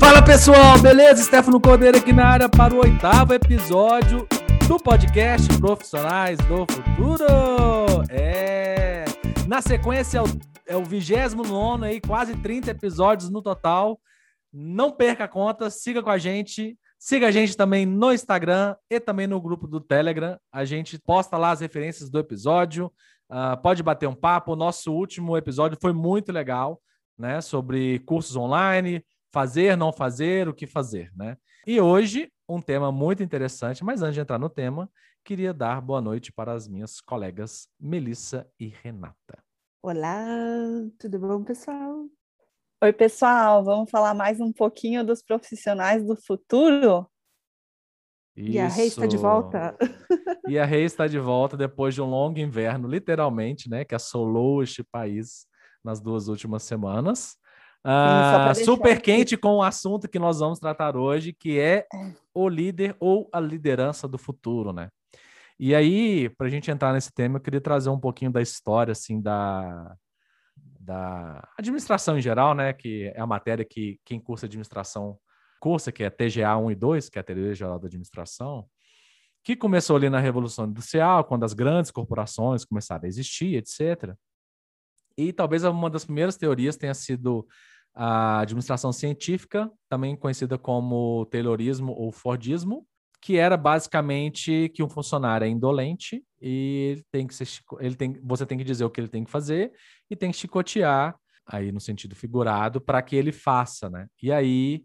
Fala pessoal, beleza? Stefano Cordeiro aqui na área para o oitavo episódio do podcast Profissionais do Futuro. É. Na sequência é o, é o 29 aí, quase 30 episódios no total. Não perca a conta, siga com a gente. Siga a gente também no Instagram e também no grupo do Telegram. A gente posta lá as referências do episódio. Uh, pode bater um papo. O nosso último episódio foi muito legal, né? Sobre cursos online, fazer, não fazer, o que fazer, né? E hoje, um tema muito interessante, mas antes de entrar no tema, queria dar boa noite para as minhas colegas Melissa e Renata. Olá, tudo bom, pessoal? Oi, pessoal, vamos falar mais um pouquinho dos profissionais do futuro? Isso. E a Rei está de volta. E a Rei está de volta depois de um longo inverno, literalmente, né, que assolou este país nas duas últimas semanas. Ah, super quente com o assunto que nós vamos tratar hoje, que é, é o líder ou a liderança do futuro, né? E aí, para a gente entrar nesse tema, eu queria trazer um pouquinho da história, assim, da, da administração em geral, né? Que é a matéria que quem cursa administração cursa, que é TGA 1 e 2, que é a Teoria Geral da Administração, que começou ali na Revolução Industrial, quando as grandes corporações começaram a existir, etc. E talvez uma das primeiras teorias tenha sido a administração científica, também conhecida como Taylorismo ou Fordismo, que era basicamente que um funcionário é indolente e ele tem que ser, ele tem, você tem que dizer o que ele tem que fazer e tem que chicotear aí no sentido figurado para que ele faça, né? E aí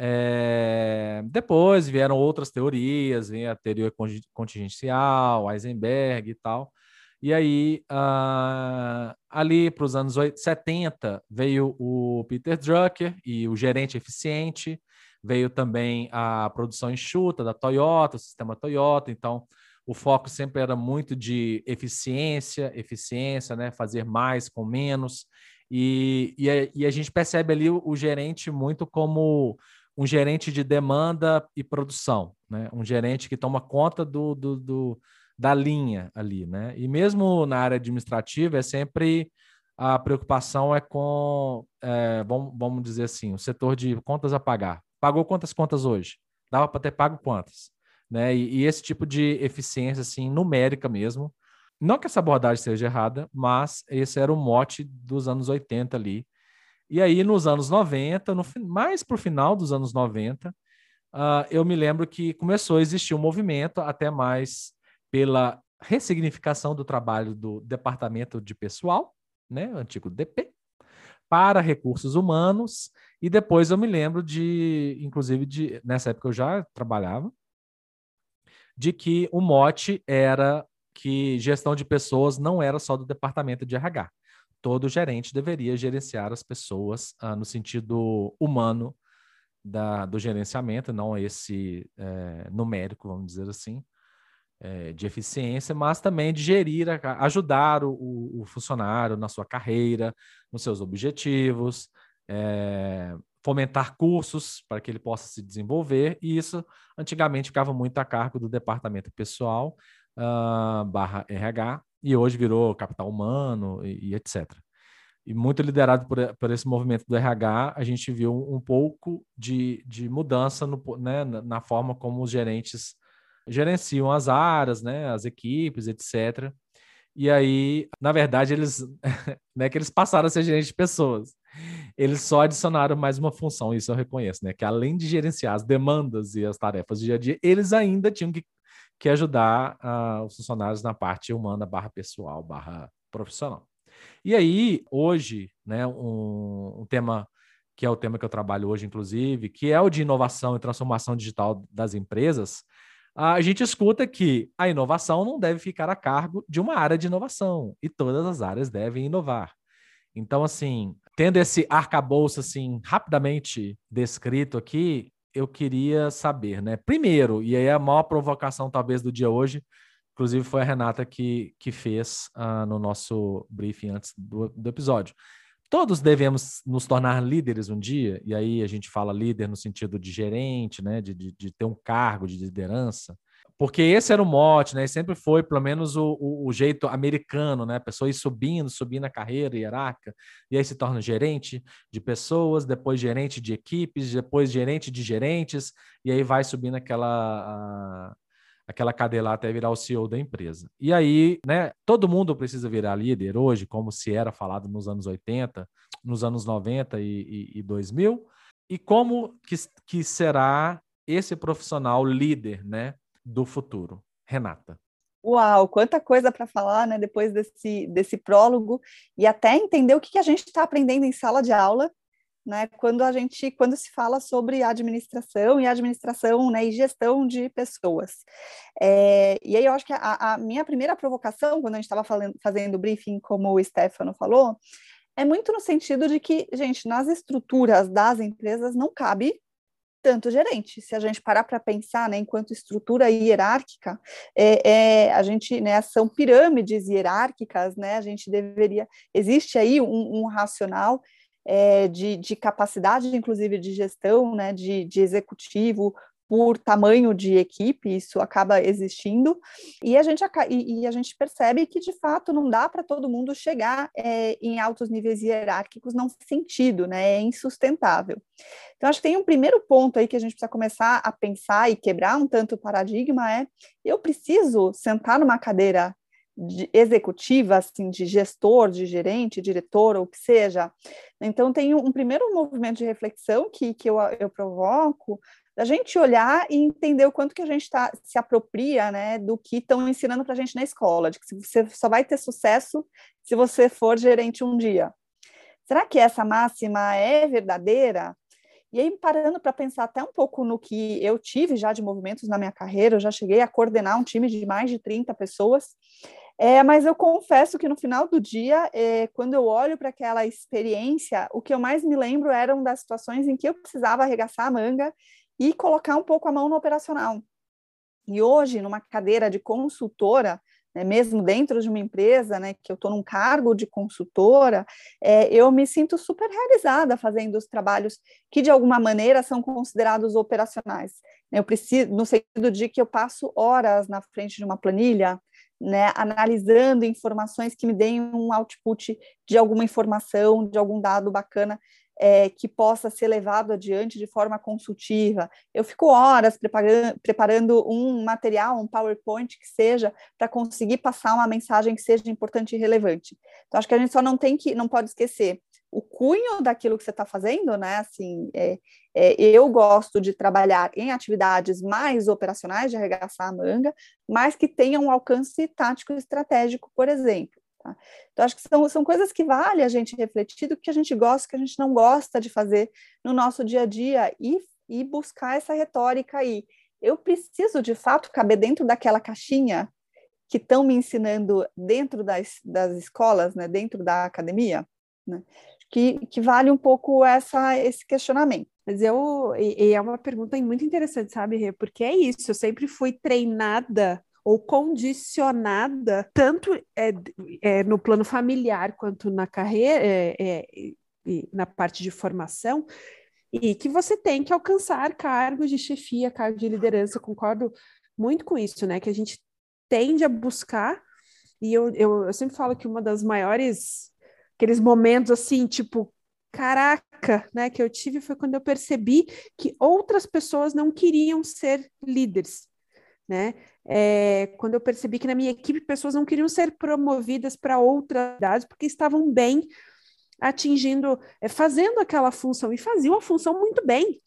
é, depois vieram outras teorias, vem a teoria contingencial, Heisenberg e tal, e aí, uh, ali para os anos 70, veio o Peter Drucker e o gerente eficiente, veio também a produção enxuta da Toyota, o sistema Toyota. Então, o foco sempre era muito de eficiência, eficiência, né? fazer mais com menos. E, e, a, e a gente percebe ali o, o gerente muito como um gerente de demanda e produção, né? um gerente que toma conta do, do, do da linha ali, né? E mesmo na área administrativa é sempre a preocupação é com, é, vamos, vamos dizer assim, o setor de contas a pagar. Pagou quantas contas hoje? Dava para ter pago quantas? Né? E, e, esse tipo de eficiência, assim, numérica mesmo. Não que essa abordagem seja errada, mas esse era o mote dos anos 80 ali. E aí, nos anos 90, no, mais para o final dos anos 90, uh, ah, eu me lembro que começou a existir um movimento até mais pela ressignificação do trabalho do Departamento de Pessoal, né, antigo DP, para recursos humanos, e depois eu me lembro de, inclusive, de, nessa época eu já trabalhava, de que o mote era que gestão de pessoas não era só do departamento de RH. Todo gerente deveria gerenciar as pessoas ah, no sentido humano da, do gerenciamento, não esse é, numérico, vamos dizer assim, é, de eficiência, mas também de gerir, ajudar o, o, funcionário na sua carreira, nos seus objetivos, é, fomentar cursos para que ele possa se desenvolver, e isso antigamente ficava muito a cargo do departamento pessoal uh, barra RH, e hoje virou capital humano e, e etc. E muito liderado por, por, esse movimento do RH, a gente viu um pouco de, de mudança no, né, na forma como os gerentes gerenciam as áreas, né, as equipes, etc. E aí, na verdade, eles não é que eles passaram a ser gerentes de pessoas. Eles só adicionaram mais uma função, isso eu reconheço, né? Que além de gerenciar as demandas e as tarefas do dia a dia, eles ainda tinham que, que ajudar uh, os funcionários na parte humana, barra pessoal, barra profissional. E aí, hoje, né, um, um tema que é o tema que eu trabalho hoje, inclusive, que é o de inovação e transformação digital das empresas, a gente escuta que a inovação não deve ficar a cargo de uma área de inovação e todas as áreas devem inovar. Então, assim, tendo esse arcabouço assim rapidamente descrito aqui, eu queria saber, né? Primeiro, e aí a maior provocação talvez do dia hoje, inclusive foi a Renata que, que fez uh, no nosso briefing antes do, do episódio. Todos devemos nos tornar líderes um dia, e aí a gente fala líder no sentido de gerente, né, de, de, de ter um cargo de liderança. porque esse era o mote, né? Sempre foi, pelo menos, o, o, o, jeito americano, né? A pessoa ir subindo, subindo a carreira hierárquica, e aí se torna gerente de pessoas, depois gerente de equipes, depois gerente de gerentes, e aí vai subindo aquela, aquela cadeia lá até virar o CEO da empresa. E aí, né? Todo mundo precisa virar líder hoje, como se era falado nos anos 80, nos anos 90 e, e, e 2000. E como que, que será esse profissional líder, né? do futuro. Renata. Uau, quanta coisa para falar, né? Depois desse, desse prólogo e até entender o que, que a gente está aprendendo em sala de aula, né? Quando a gente, quando se fala sobre administração e administração, né? E gestão de pessoas. É, e aí eu acho que a, a minha primeira provocação, quando a gente estava fazendo o briefing, como o Stefano falou, é muito no sentido de que, gente, nas estruturas das empresas não cabe tanto gerente. Se a gente parar para pensar, né, enquanto estrutura hierárquica, é, é, a gente, né, são pirâmides hierárquicas, né, a gente deveria, existe aí um, um racional é, de, de, capacidade, inclusive, de gestão, né, de, de executivo, por tamanho de equipe, isso acaba existindo, e a gente, e, a gente percebe que, de fato, não dá para todo mundo chegar é, em altos níveis hierárquicos, não faz sentido, né? é insustentável. Então, acho que tem um primeiro ponto aí que a gente precisa começar a pensar e quebrar um tanto o paradigma, é eu preciso sentar numa cadeira de executiva, assim, de gestor, de gerente, diretor, ou o que seja. Então, tem um, primeiro movimento de reflexão que, que eu, eu provoco, da gente olhar e entender o quanto que a gente tá, se apropria né, do que estão ensinando para a gente na escola, de que você só vai ter sucesso se você for gerente um dia. Será que essa máxima é verdadeira? E aí, parando para pensar até um pouco no que eu tive já de movimentos na minha carreira, eu já cheguei a coordenar um time de mais de 30 pessoas, é, mas eu confesso que no final do dia, é, quando eu olho para aquela experiência, o que eu mais me lembro eram das situações em que eu precisava arregaçar a manga e colocar um pouco a mão no operacional. E hoje, numa cadeira de consultora, né, mesmo dentro de uma empresa, né, que eu estou num cargo de consultora, é, eu me sinto super realizada fazendo os trabalhos que, de alguma maneira, são considerados operacionais. Eu preciso, no sentido de que eu passo horas na frente de uma planilha, né, analisando informações que me deem um output de alguma informação, de algum dado bacana é, que possa ser levado adiante de forma consultiva. Eu fico horas preparando, preparando um material, um PowerPoint que seja, para conseguir passar uma mensagem que seja importante e relevante. Então, acho que a gente só não tem que, não pode esquecer o cunho daquilo que você está fazendo, né? Assim, é, é, eu gosto de trabalhar em atividades mais operacionais, de arregaçar a manga, mas que tenham um alcance tático e estratégico, por exemplo. Tá? Então, acho que são, são coisas que vale a gente refletir do que a gente gosta, que a gente não gosta de fazer no nosso dia a dia e, e buscar essa retórica aí. Eu preciso, de fato, caber dentro daquela caixinha que estão me ensinando dentro das, das escolas, né, dentro da academia, né, que, que vale um pouco essa, esse questionamento. Mas eu, e, e é uma pergunta muito interessante, sabe, Rê? Porque é isso, eu sempre fui treinada ou condicionada tanto é, é, no plano familiar quanto na carreira, é, é na parte de formação, e que você tem que alcançar cargos de chefia, cargos de liderança. concordo muito com isso, né? Que a gente tende a buscar, e eu, eu, eu sempre falo que uma das maiores, aqueles momentos assim, tipo, caraca, né, que eu tive foi quando eu percebi que outras pessoas não queriam ser líderes né? É, quando eu percebi que na minha equipe pessoas não queriam ser promovidas para outras idades porque estavam bem atingindo, é, fazendo aquela função e faziam a função muito bem.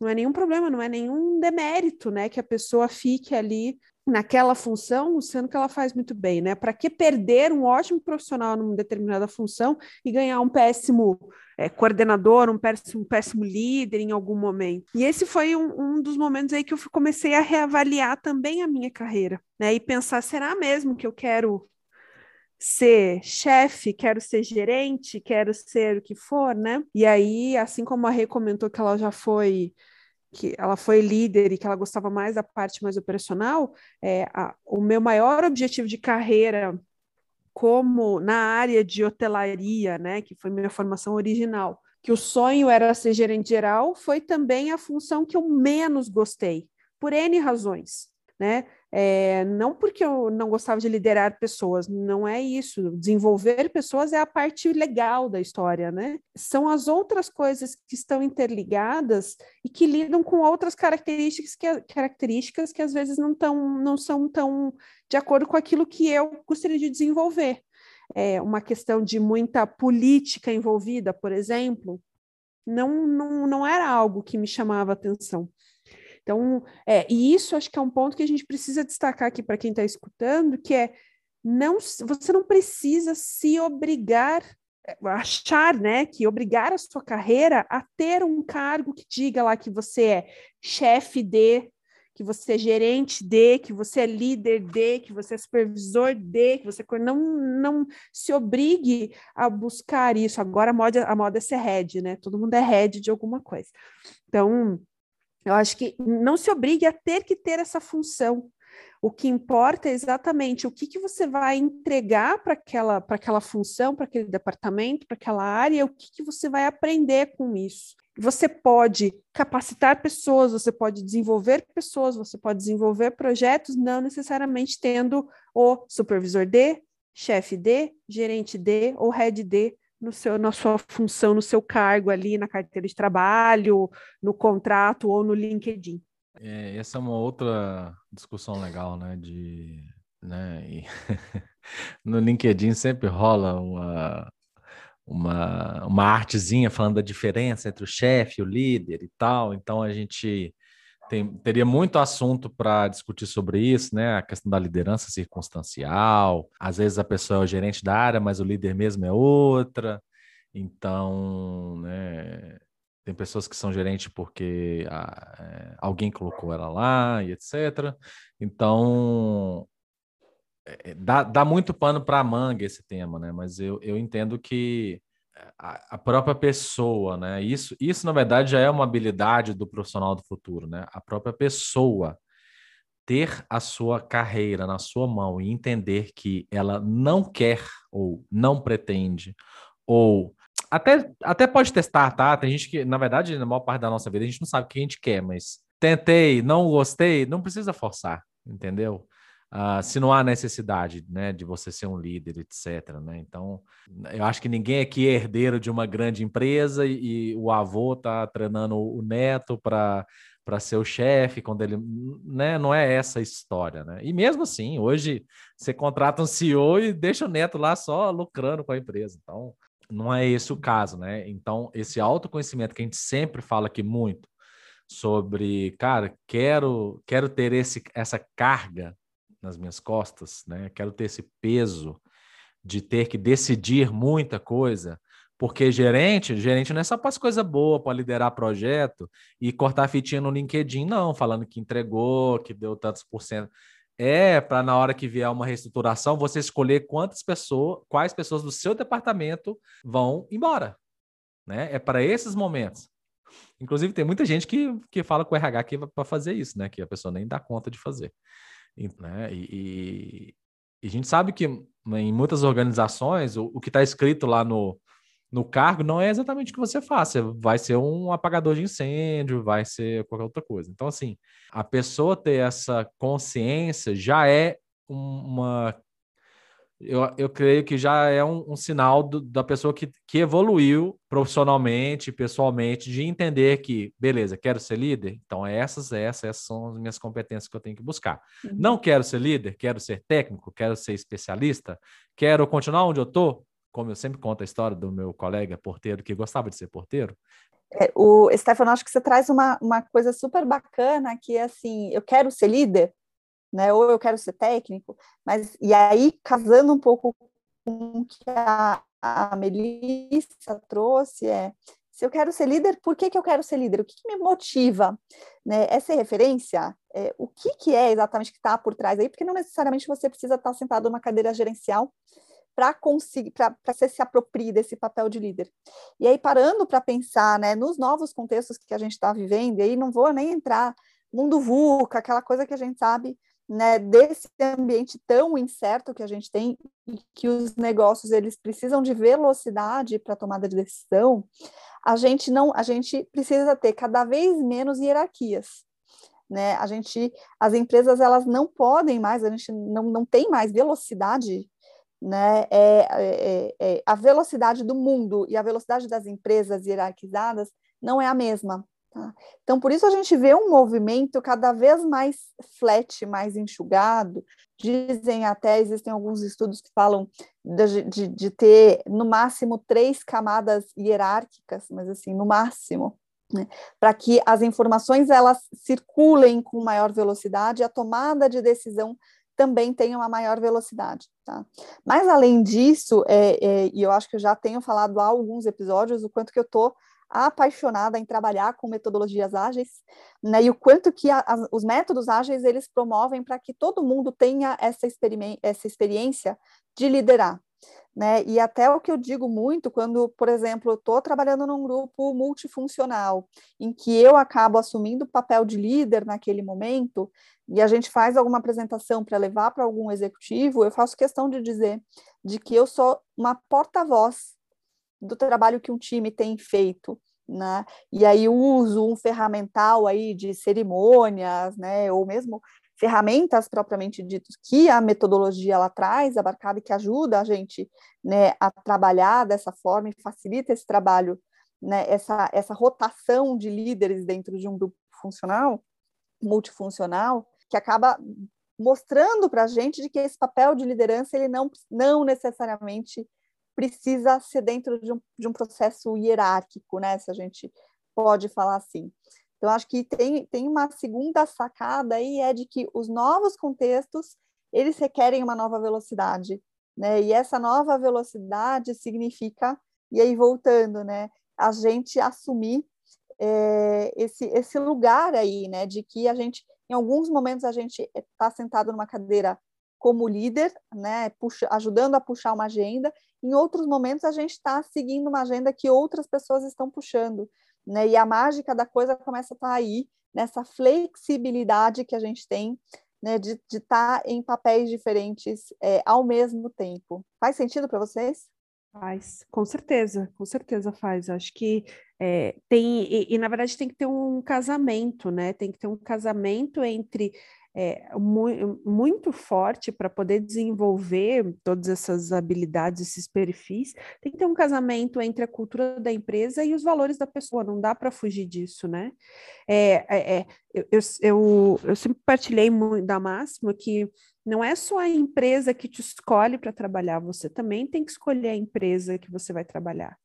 Não é nenhum problema, não é nenhum demérito, né, que a pessoa fique ali naquela função, sendo que ela faz muito bem, né? Para que perder um ótimo profissional numa determinada função e ganhar um péssimo é, coordenador, um péssimo, um péssimo líder em algum momento? E esse foi um, um, dos momentos aí que eu comecei a reavaliar também a minha carreira, né? E pensar, será mesmo que eu quero ser chefe, quero ser gerente, quero ser o que for, né? E aí, assim como a Rê comentou que ela já foi que ela foi líder e que ela gostava mais da parte mais operacional, é, a, o meu maior objetivo de carreira como na área de hotelaria, né, que foi minha formação original, que o sonho era ser gerente geral, foi também a função que eu menos gostei, por N razões, né? É, não porque eu não gostava de liderar pessoas, não é isso. Desenvolver pessoas é a parte legal da história, né? São as outras coisas que estão interligadas e que lidam com outras características que, características que às vezes não, tão, não são tão de acordo com aquilo que eu gostaria de desenvolver. É uma questão de muita política envolvida, por exemplo, não, não, não era algo que me chamava atenção. Então, é, e isso acho que é um ponto que a gente precisa destacar aqui para quem está escutando, que é não, você não precisa se obrigar é, achar, né, que obrigar a sua carreira a ter um cargo que diga lá que você é chefe de, que você é gerente de, que você é líder de, que você é supervisor de, que você não não se obrigue a buscar isso. Agora a moda a moda é ser head, né? Todo mundo é head de alguma coisa. Então, eu acho que não se obrigue a ter que ter essa função. O que importa é exatamente o que, que você vai entregar para aquela, aquela função, para aquele departamento, para aquela área, o que, que você vai aprender com isso. Você pode capacitar pessoas, você pode desenvolver pessoas, você pode desenvolver projetos, não necessariamente tendo o supervisor D, chefe D, gerente D ou head D no seu, na sua função, no seu cargo ali na carteira de trabalho, no contrato ou no LinkedIn. É, essa é uma outra discussão legal, né? De, né? E no LinkedIn sempre rola uma, uma, uma artezinha falando da diferença entre o chefe e o líder e tal. Então a gente tem, teria muito assunto para discutir sobre isso, né? A questão da liderança circunstancial. Às vezes a pessoa é o gerente da área, mas o líder mesmo é outra. Então, né? Tem pessoas que são gerentes porque ah, é, alguém colocou ela lá e etc. Então, é, dá, dá muito pano para manga esse tema, né? Mas eu, eu entendo que a, própria pessoa, né? Isso, isso, na verdade, já é uma habilidade do profissional do futuro, né? A própria pessoa ter a sua carreira na sua mão e entender que ela não quer ou não pretende ou até, até pode testar, tá? Tem gente que, na verdade, na maior parte da nossa vida, a gente não sabe o que a gente quer, mas tentei, não gostei, não precisa forçar, entendeu? Uh, se não há necessidade né, de você ser um líder, etc. Né? Então, eu acho que ninguém aqui é herdeiro de uma grande empresa e, e o avô está treinando o neto para para ser o chefe quando ele, né, não é essa a história, né? E mesmo assim, hoje você contrata um CEO e deixa o neto lá só lucrando com a empresa. Então, não é esse o caso, né? Então, esse autoconhecimento que a gente sempre fala aqui muito sobre, cara, quero quero ter esse essa carga nas minhas costas, né? Quero ter esse peso de ter que decidir muita coisa, porque gerente, gerente não é só para as coisas boas, para liderar projeto e cortar fitinha no LinkedIn, não, falando que entregou, que deu tantos por cento. É para na hora que vier uma reestruturação, você escolher quantas pessoas, quais pessoas do seu departamento vão embora. Né? É para esses momentos. Inclusive, tem muita gente que, que fala com o RH que para fazer isso, né? Que a pessoa nem dá conta de fazer. Né? E, e, a gente sabe que em muitas organizações o, o que está escrito lá no, no cargo não é exatamente o que você faz. Você vai ser um apagador de incêndio, vai ser qualquer outra coisa. Então, assim, a pessoa ter essa consciência já é uma eu, eu creio que já é um, um sinal do, da pessoa que, que evoluiu profissionalmente, pessoalmente, de entender que, beleza, quero ser líder, então essas, essas, essas são as minhas competências que eu tenho que buscar. Uhum. Não quero ser líder, quero ser técnico, quero ser especialista, quero continuar onde eu estou, como eu sempre conto a história do meu colega porteiro que gostava de ser porteiro. É, o Stefano, acho que você traz uma, uma coisa super bacana que é assim, eu quero ser líder, né? Ou eu quero ser técnico, mas e aí casando um pouco com o que a, a Melissa trouxe é se eu quero ser líder, por que, que eu quero ser líder? O que, que me motiva? Né? Essa referência, é, o que, que é exatamente que está por trás aí? Porque não necessariamente você precisa estar sentado numa cadeira gerencial para conseguir, para você se aproprie desse papel de líder. E aí, parando para pensar né, nos novos contextos que a gente está vivendo, e aí não vou nem entrar mundo VUCA, aquela coisa que a gente sabe né, desse ambiente tão incerto que a gente tem que os negócios eles precisam de velocidade para tomada de decisão, a gente não, a gente precisa ter cada vez menos hierarquias. né? A gente, as empresas elas não podem mais, a gente não, não tem mais velocidade, né? É, é, é, a velocidade do mundo e a velocidade das empresas hierarquizadas não é a mesma. Tá? Então, por isso a gente vê um movimento cada vez mais flat, mais enxugado. Dizem até, existem alguns estudos que falam de, de, de ter no máximo três camadas hierárquicas, mas assim, no máximo, né? para que as informações elas circulem com maior velocidade, a tomada de decisão também tenha uma maior velocidade. Tá? Mas além disso, é, é, e eu acho que eu já tenho falado há alguns episódios, o quanto que eu estou apaixonada em trabalhar com metodologias ágeis, né, e o quanto que a, a, os métodos ágeis eles promovem para que todo mundo tenha essa, essa experiência de liderar, né, e até o que eu digo muito quando, por exemplo, eu estou trabalhando num grupo multifuncional, em que eu acabo assumindo o papel de líder naquele momento, e a gente faz alguma apresentação para levar para algum executivo, eu faço questão de dizer de que eu sou uma porta-voz do trabalho que um time tem feito, né? E aí uso um ferramental aí de cerimônias, né? Ou mesmo ferramentas propriamente ditas que a metodologia ela traz, abarcada e que ajuda a gente, né, a trabalhar dessa forma e facilita esse trabalho, né? Essa essa rotação de líderes dentro de um grupo funcional, multifuncional, que acaba mostrando para a gente de que esse papel de liderança ele não não necessariamente precisa ser dentro de um, de um processo hierárquico, né? Se a gente pode falar assim. Então, acho que tem, tem uma segunda sacada aí, é de que os novos contextos, eles requerem uma nova velocidade, né? E essa nova velocidade significa, e aí voltando, né? A gente assumir é, esse, esse lugar aí, né? De que a gente, em alguns momentos, a gente está sentado numa cadeira como líder, né, puxa, ajudando a puxar uma agenda. Em outros momentos, a gente está seguindo uma agenda que outras pessoas estão puxando. Né, e a mágica da coisa começa a estar tá aí, nessa flexibilidade que a gente tem né, de estar tá em papéis diferentes é, ao mesmo tempo. Faz sentido para vocês? Faz, com certeza, com certeza faz. Acho que é, tem, e, e, na verdade tem que ter um casamento, né? Tem que ter um casamento entre é, mu muito forte para poder desenvolver todas essas habilidades, esses perfis, tem que ter um casamento entre a cultura da empresa e os valores da pessoa, não dá para fugir disso, né? É, é, é eu, eu, eu, sempre partilhei da máxima que não é só a empresa que te escolhe para trabalhar, você também tem que escolher a empresa que você vai trabalhar.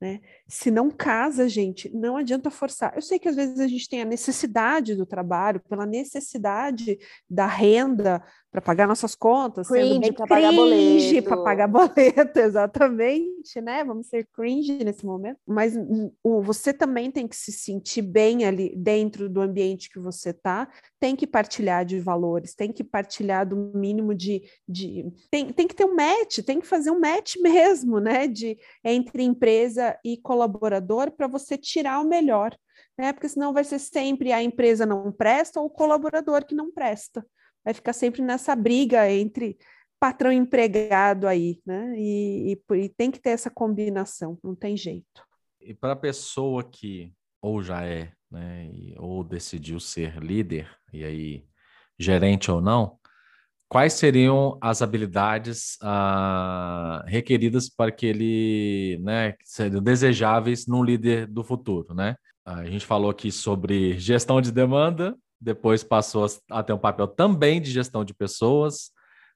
Né? Se não casa, gente, não adianta forçar. Eu sei que às vezes a gente tem a necessidade do trabalho, pela necessidade da renda para pagar nossas contas, cringe para pagar boleto, para pagar boleto, exatamente, né? Vamos ser cringe nesse momento. Mas o, você também tem que se sentir bem ali dentro do ambiente que você está, tem que partilhar de valores, tem que partilhar do mínimo de, de tem, tem que ter um match, tem que fazer um match mesmo, né? De entre empresa e colaborador para você tirar o melhor. Né? Porque senão vai ser sempre a empresa não presta ou o colaborador que não presta vai ficar sempre nessa briga entre patrão e empregado aí, né? E, e, e tem que ter essa combinação, não tem jeito. E para a pessoa que ou já é, né, ou decidiu ser líder, e aí gerente ou não, quais seriam as habilidades ah, requeridas para que ele, né, seriam desejáveis num líder do futuro, né? A gente falou aqui sobre gestão de demanda, depois passou a ter um papel também de gestão de pessoas.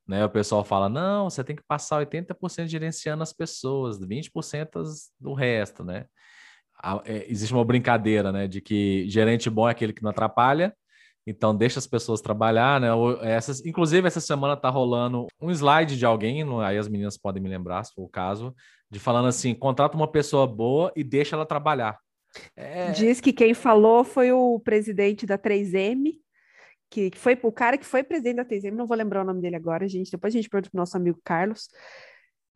Né? O pessoal fala: não, você tem que passar 80% gerenciando as pessoas, 20% do resto. Né? É, existe uma brincadeira né, de que gerente bom é aquele que não atrapalha, então deixa as pessoas trabalhar, né? Essas, inclusive, essa semana tá rolando um slide de alguém, aí as meninas podem me lembrar, se for o caso, de falando assim: contrata uma pessoa boa e deixa ela trabalhar. É... Diz que quem falou foi o presidente da 3M, que, que foi o cara que foi presidente da 3M, não vou lembrar o nome dele agora, gente. Depois a gente pergunta para o nosso amigo Carlos,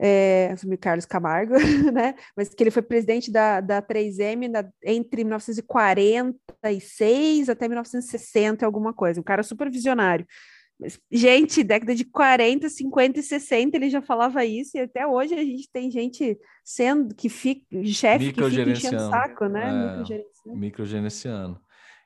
é, amigo Carlos Camargo, né? Mas que ele foi presidente da, da 3M na, entre 1946 até 1960, alguma coisa, um cara super visionário. Gente, década de 40, 50 e 60 ele já falava isso, e até hoje a gente tem gente sendo que fica, chefe que fica enchendo o saco, né? É, microgerenciando.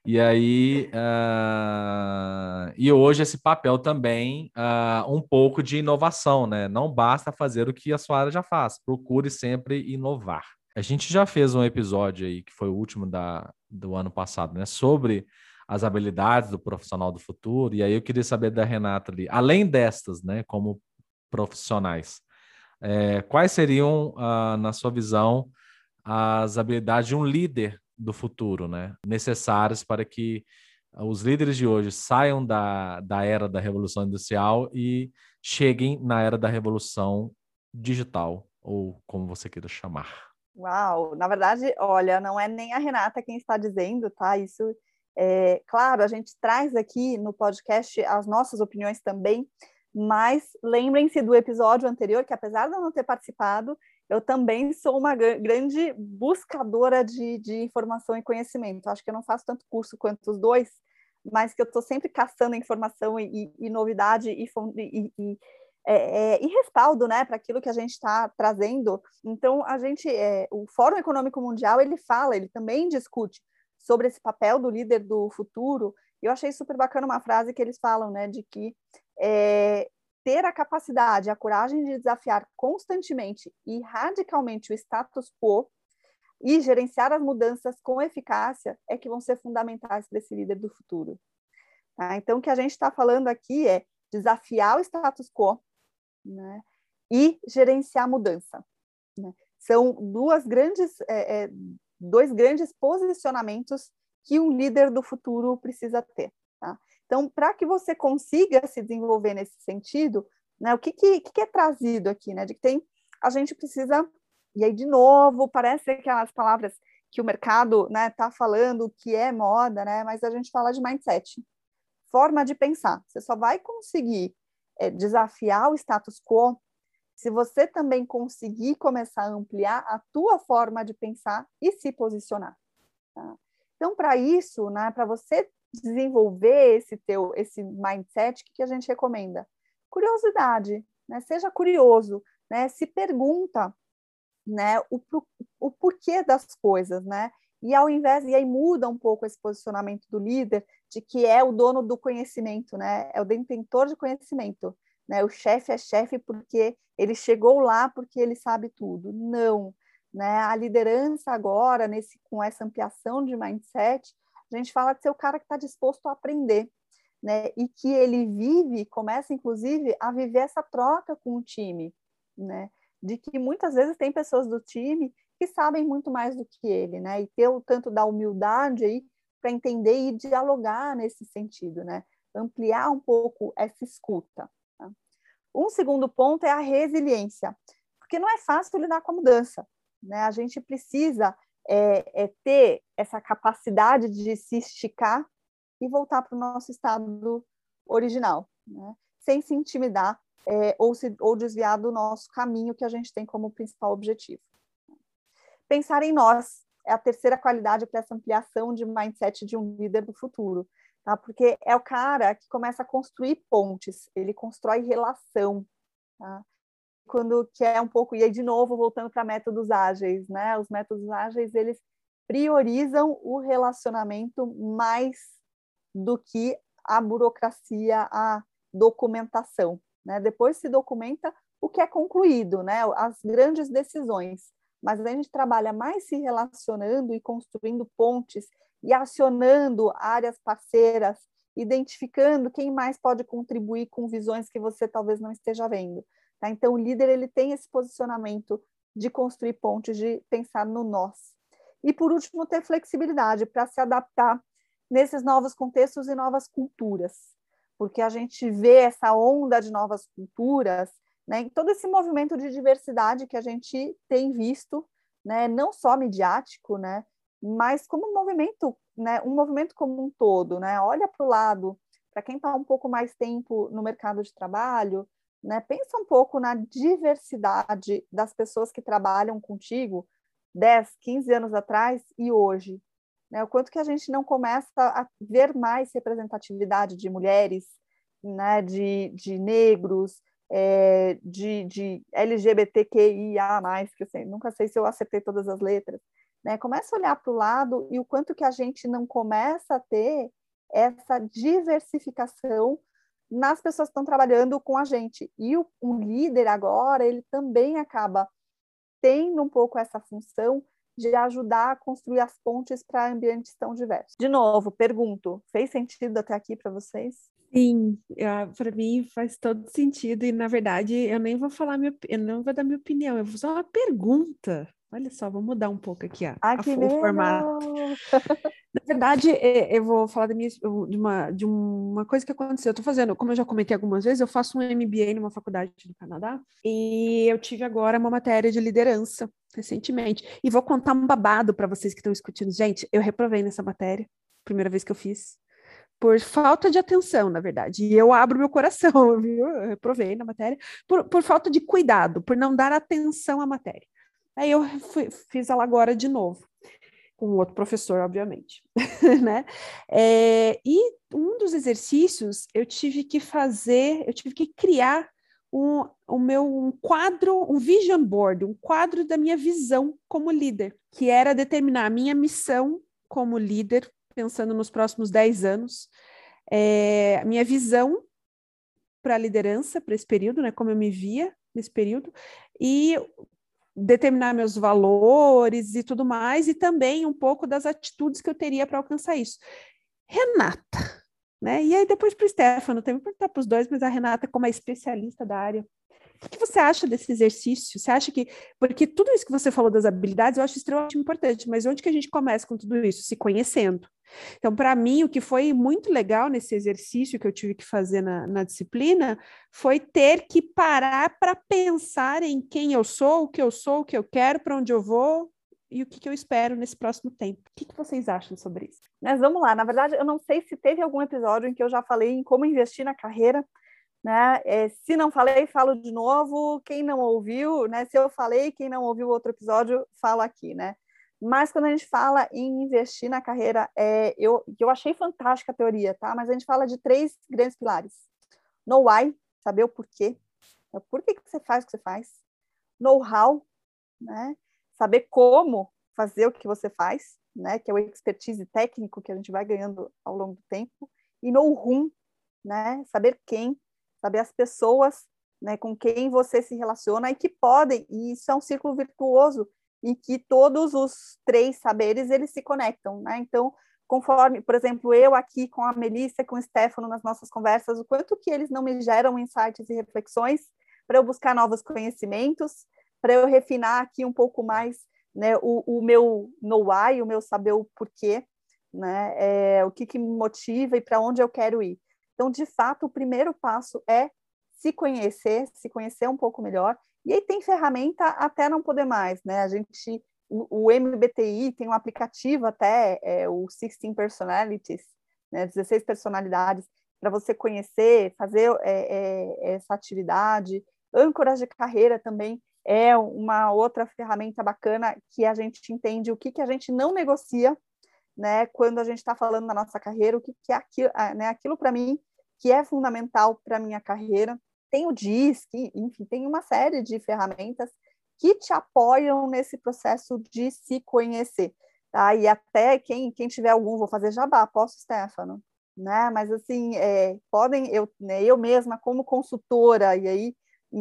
E aí, uh, e hoje esse papel também, uh, um pouco de inovação, né? Não basta fazer o que a sua área já faz, procure sempre inovar. A gente já fez um episódio aí, que foi o último da, do ano passado, né? Sobre as habilidades do profissional do futuro. E aí eu queria saber da Renata ali, além destas, né, como profissionais, é, quais seriam, uh, na sua visão, as habilidades de um líder do futuro, né? Necessárias para que os líderes de hoje saiam da, da era da revolução industrial e cheguem na era da revolução digital, ou como você queira chamar. Uau, na verdade, olha, não é nem a Renata quem está dizendo, tá? Isso é claro, a gente traz aqui no podcast as nossas opiniões também, mas lembrem-se do episódio anterior, que apesar de eu não ter participado, eu também sou uma grande buscadora de, de informação e conhecimento. Acho que eu não faço tanto curso quanto os dois, mas que eu estou sempre caçando informação e, e, e novidade e, e é, é, e respaldo né, para aquilo que a gente está trazendo. Então, a gente, é, o Fórum Econômico Mundial, ele fala, ele também discute sobre esse papel do líder do futuro. Eu achei super bacana uma frase que eles falam, né, de que é, ter a capacidade, a coragem de desafiar constantemente e radicalmente o status quo e gerenciar as mudanças com eficácia é que vão ser fundamentais para esse líder do futuro. Tá? Então, o que a gente está falando aqui é desafiar o status quo né? e gerenciar a mudança. Né? São duas grandes, é, é, dois grandes posicionamentos que um líder do futuro precisa ter. Tá? Então, para que você consiga se desenvolver nesse sentido, né, o que, que, que é trazido aqui? Né? De que tem, a gente precisa, e aí, de novo, parece aquelas palavras que o mercado está né, tá falando que é moda, né, mas a gente fala de mindset, forma de pensar. Você só vai conseguir é, desafiar o status quo se você também conseguir começar a ampliar a tua forma de pensar e se posicionar. Tá? Então, para isso, né, para você desenvolver esse teu esse mindset, o que, a gente recomenda? Curiosidade, né? Seja curioso, né? Se pergunta, né? O, o porquê das coisas, né? E ao invés e aí muda um pouco esse posicionamento do líder de que é o dono do conhecimento, né? É o detentor de conhecimento, né? O chefe é chefe porque ele chegou lá porque ele sabe tudo. Não, né? A liderança agora nesse com essa ampliação de mindset a gente fala de ser o cara que está disposto a aprender, né? E que ele vive, começa inclusive a viver essa troca com o time, né? De que muitas vezes tem pessoas do time que sabem muito mais do que ele, né? E ter o tanto da humildade aí para entender e dialogar nesse sentido, né? Ampliar um pouco essa escuta. Um segundo ponto é a resiliência, porque não é fácil lidar com a mudança, né? A gente precisa é, é ter essa capacidade de se esticar e voltar para o nosso estado original, né? sem se intimidar é, ou, se, ou desviar do nosso caminho que a gente tem como principal objetivo. Pensar em nós é a terceira qualidade para essa ampliação de mindset de um líder do futuro, tá? porque é o cara que começa a construir pontes, ele constrói relação. Tá? quando que é um pouco e aí de novo voltando para métodos ágeis, né? Os métodos ágeis eles priorizam o relacionamento mais do que a burocracia, a documentação, né? Depois se documenta o que é concluído, né? As grandes decisões, mas a gente trabalha mais se relacionando e construindo pontes e acionando áreas parceiras, identificando quem mais pode contribuir com visões que você talvez não esteja vendo. Tá? Então, o líder ele tem esse posicionamento de construir pontes, de pensar no nós. E, por último, ter flexibilidade para se adaptar nesses novos contextos e novas culturas, porque a gente vê essa onda de novas culturas, né, todo esse movimento de diversidade que a gente tem visto, né, não só midiático, né, mas como um movimento, né, um movimento como um todo, né, olha para o lado, para quem está um pouco mais tempo no mercado de trabalho, né? Pensa um pouco na diversidade das pessoas que trabalham contigo 10, 15 anos atrás e hoje. Né? O quanto que a gente não começa a ver mais representatividade de mulheres, né? de, de negros, é, de, de LGBTQIA+, que eu sei, nunca sei se eu acertei todas as letras, né? Começa a olhar para o lado e o quanto que a gente não começa a ter essa diversificação nas pessoas que estão trabalhando com a gente. E o, o líder agora, ele também acaba tendo um pouco essa função de ajudar a construir as pontes para ambientes tão diversos. De novo, pergunto, fez sentido até aqui para vocês? Sim, para mim faz todo sentido e na verdade eu nem vou falar minha, eu não vou dar minha opinião, eu vou fazer uma pergunta. Olha só, vou mudar um pouco aqui a, ah, a o formato. Na verdade, é, eu vou falar minha, de, uma, de uma coisa que aconteceu. Eu estou fazendo, como eu já comentei algumas vezes, eu faço um MBA numa faculdade no Canadá e eu tive agora uma matéria de liderança recentemente. E vou contar um babado para vocês que estão escutando. Gente, eu reprovei nessa matéria, primeira vez que eu fiz, por falta de atenção, na verdade. E eu abro meu coração, viu? Eu reprovei na matéria, por, por falta de cuidado, por não dar atenção à matéria. Aí eu fui, fiz ela agora de novo, com outro professor, obviamente, né? É, e um dos exercícios eu tive que fazer, eu tive que criar um, o meu um quadro, um vision board, um quadro da minha visão como líder, que era determinar a minha missão como líder, pensando nos próximos 10 anos, é, a minha visão para a liderança, para esse período, né, como eu me via nesse período, e determinar meus valores e tudo mais, e também um pouco das atitudes que eu teria para alcançar isso. Renata, né? E aí depois para o Stefano, também perguntar para os dois, mas a Renata, como é especialista da área, o que você acha desse exercício? Você acha que. Porque tudo isso que você falou das habilidades eu acho extremamente importante, mas onde que a gente começa com tudo isso? Se conhecendo. Então, para mim, o que foi muito legal nesse exercício que eu tive que fazer na, na disciplina foi ter que parar para pensar em quem eu sou, o que eu sou, o que eu quero, para onde eu vou e o que, que, eu espero nesse próximo tempo. O que, que, vocês acham sobre isso? Mas vamos lá. Na verdade, eu não sei se teve algum episódio em que eu já falei em como investir na carreira. Né? É, se não falei, falo de novo. Quem não ouviu, né? Se eu falei, quem não ouviu outro episódio, falo aqui, né? Mas quando a gente fala em investir na carreira, é, eu, eu achei fantástica a teoria, tá? Mas a gente fala de três grandes pilares. Know why, saber o porquê. É por que, que você faz o que você faz. Know-how, né? Saber como fazer o que você faz, né? Que é o expertise técnico que a gente vai ganhando ao longo do tempo. E know-whom, né? Saber quem, saber as pessoas né, com quem você se relaciona e que podem, e isso é um círculo virtuoso e que todos os três saberes eles se conectam, né? Então, conforme, por exemplo, eu aqui com a Melissa, com o Stefano nas nossas conversas, o quanto que eles não me geram insights e reflexões para eu buscar novos conhecimentos, para eu refinar aqui um pouco mais, né, o, o meu know-why, o meu saber o porquê, né, é, o que, que me motiva e para onde eu quero ir. Então, de fato, o primeiro passo é se conhecer, se conhecer um pouco melhor e aí tem ferramenta até não poder mais, né? A gente, o, o MBTI tem um aplicativo até, é, o 16 Personalities, né? 16 personalidades, para você conhecer, fazer é, é, essa atividade. Âncoras de carreira também é uma outra ferramenta bacana que a gente entende o que, que a gente não negocia, né? Quando a gente está falando da nossa carreira, o que, que é aquilo, né? aquilo para mim que é fundamental para minha carreira tem o DISC, enfim, tem uma série de ferramentas que te apoiam nesse processo de se conhecer. Tá? E até quem, quem tiver algum, vou fazer jabá, posso, Stefano? Né? Mas assim, é, podem, eu, né, eu mesma como consultora, e aí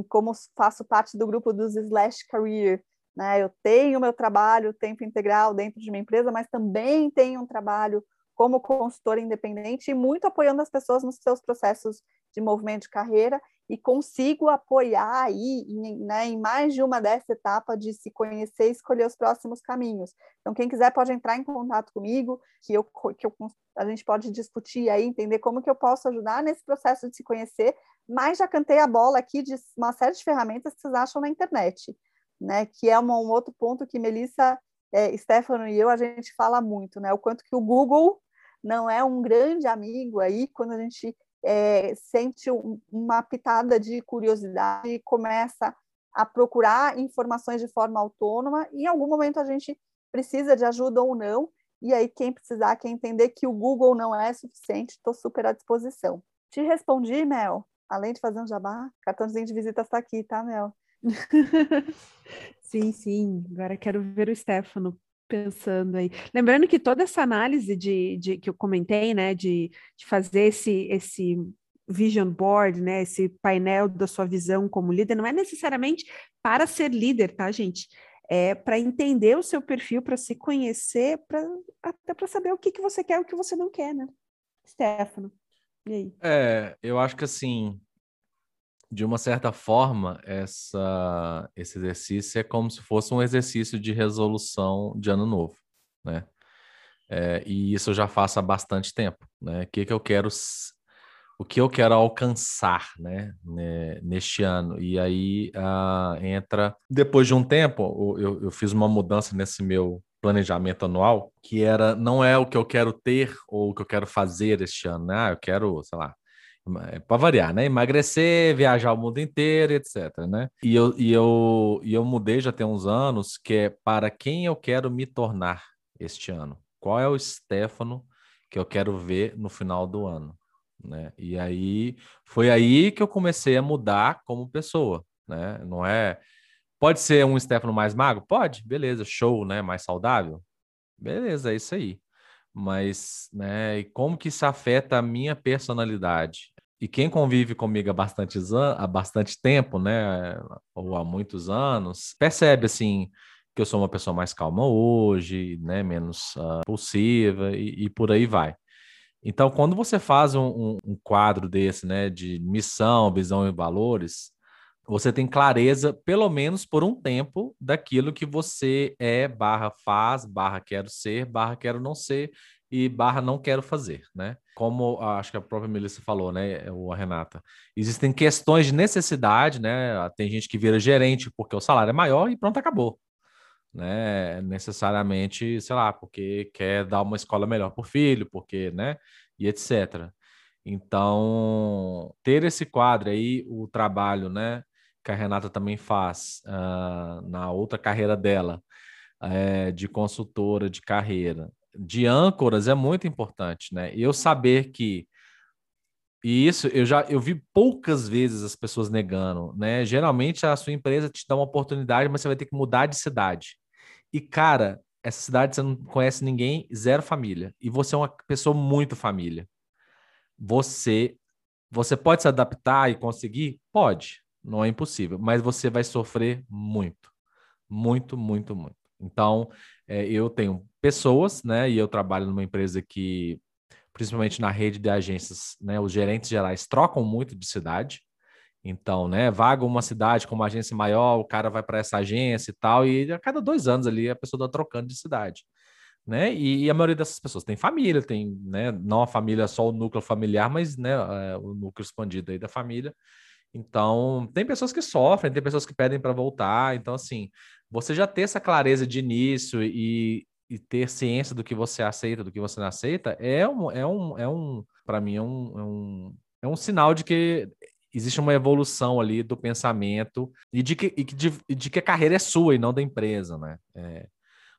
como faço parte do grupo dos Slash Career, né? Eu tenho meu trabalho tempo integral dentro de uma empresa, mas também tenho um trabalho como consultora independente e muito apoiando as pessoas nos seus processos de movimento de carreira e consigo apoiar aí né, em mais de uma dessa etapa de se conhecer e escolher os próximos caminhos. Então, quem quiser pode entrar em contato comigo, que, eu, que eu, a gente pode discutir aí, entender como que eu posso ajudar nesse processo de se conhecer, mas já cantei a bola aqui de uma série de ferramentas que vocês acham na internet, né? Que é um, um outro ponto que Melissa, é, Stefano e eu, a gente fala muito, né? O quanto que o Google não é um grande amigo aí quando a gente é, sente um, uma pitada de curiosidade e começa a procurar informações de forma autônoma, em algum momento a gente precisa de ajuda ou não, e aí quem precisar, quem entender que o Google não é suficiente, estou super à disposição. Te respondi, Mel? Além de fazer um jabá, cartãozinho de visita está aqui, tá, Mel? sim, sim. Agora quero ver o Stefano pensando aí. Lembrando que toda essa análise de, de que eu comentei, né, de, de fazer esse, esse vision board, né, esse painel da sua visão como líder, não é necessariamente para ser líder, tá, gente? É para entender o seu perfil, para se conhecer, para até para saber o que, que você quer e o que você não quer, né? Stefano, e aí? É, eu acho que assim, de uma certa forma, essa, esse exercício é como se fosse um exercício de resolução de ano novo, né? É, e isso eu já faço há bastante tempo, né? O que, que eu quero, o que eu quero alcançar, né? né neste ano. E aí uh, entra, depois de um tempo, eu, eu fiz uma mudança nesse meu planejamento anual, que era, não é o que eu quero ter ou o que eu quero fazer este ano, né? Ah, eu quero, sei lá, para variar, né? Emagrecer, viajar o mundo inteiro, etc, né? E eu, e, eu, e eu mudei já tem uns anos, que é para quem eu quero me tornar este ano. Qual é o Stefano que eu quero ver no final do ano, né? E aí, foi aí que eu comecei a mudar como pessoa, né? Não é... Pode ser um Stefano mais magro? Pode, beleza, show, né? Mais saudável? Beleza, é isso aí mas né, como que isso afeta a minha personalidade? E quem convive comigo há bastante, há bastante tempo, né, ou há muitos anos, percebe assim que eu sou uma pessoa mais calma hoje, né, menos uh, e, e, por aí vai. Então, quando você faz um, um, um quadro desse, né, de missão, visão e valores, você tem clareza, pelo menos por um tempo, daquilo que você é, barra faz, barra quero ser, barra quero não ser e barra não quero fazer, né? Como acho que a própria Melissa falou, né, o a Renata, existem questões de necessidade, né? Tem gente que vira gerente porque o salário é maior e pronto, acabou. Né? Necessariamente, sei lá, porque quer dar uma escola melhor para o filho, porque, né? E etc. Então, ter esse quadro aí, o trabalho, né? Que a Renata também faz uh, na outra carreira dela, é, de consultora de carreira, de âncoras é muito importante, né? Eu saber que e isso eu já eu vi poucas vezes as pessoas negando, né? Geralmente a sua empresa te dá uma oportunidade, mas você vai ter que mudar de cidade. E cara, essa cidade você não conhece ninguém, zero família, e você é uma pessoa muito família. Você você pode se adaptar e conseguir? Pode não é impossível, mas você vai sofrer muito, muito, muito, muito. Então, é, eu tenho pessoas, né, e eu trabalho numa empresa que, principalmente na rede de agências, né, os gerentes gerais trocam muito de cidade. Então, né, vaga uma cidade com uma agência maior, o cara vai para essa agência e tal, e a cada dois anos ali a pessoa está trocando de cidade. Né? E, e, a maioria dessas pessoas tem família, tem, né, não a família só o núcleo familiar, mas né, é, o núcleo expandido aí da família. Então, tem pessoas que sofrem, tem pessoas que pedem para voltar. Então, assim, você já ter essa clareza de início e, e ter ciência do que você aceita, do que você não aceita, é um, é um, é um para mim, é um, é um, é um sinal de que existe uma evolução ali do pensamento e de que, e de, de que a carreira é sua e não da empresa, né? É,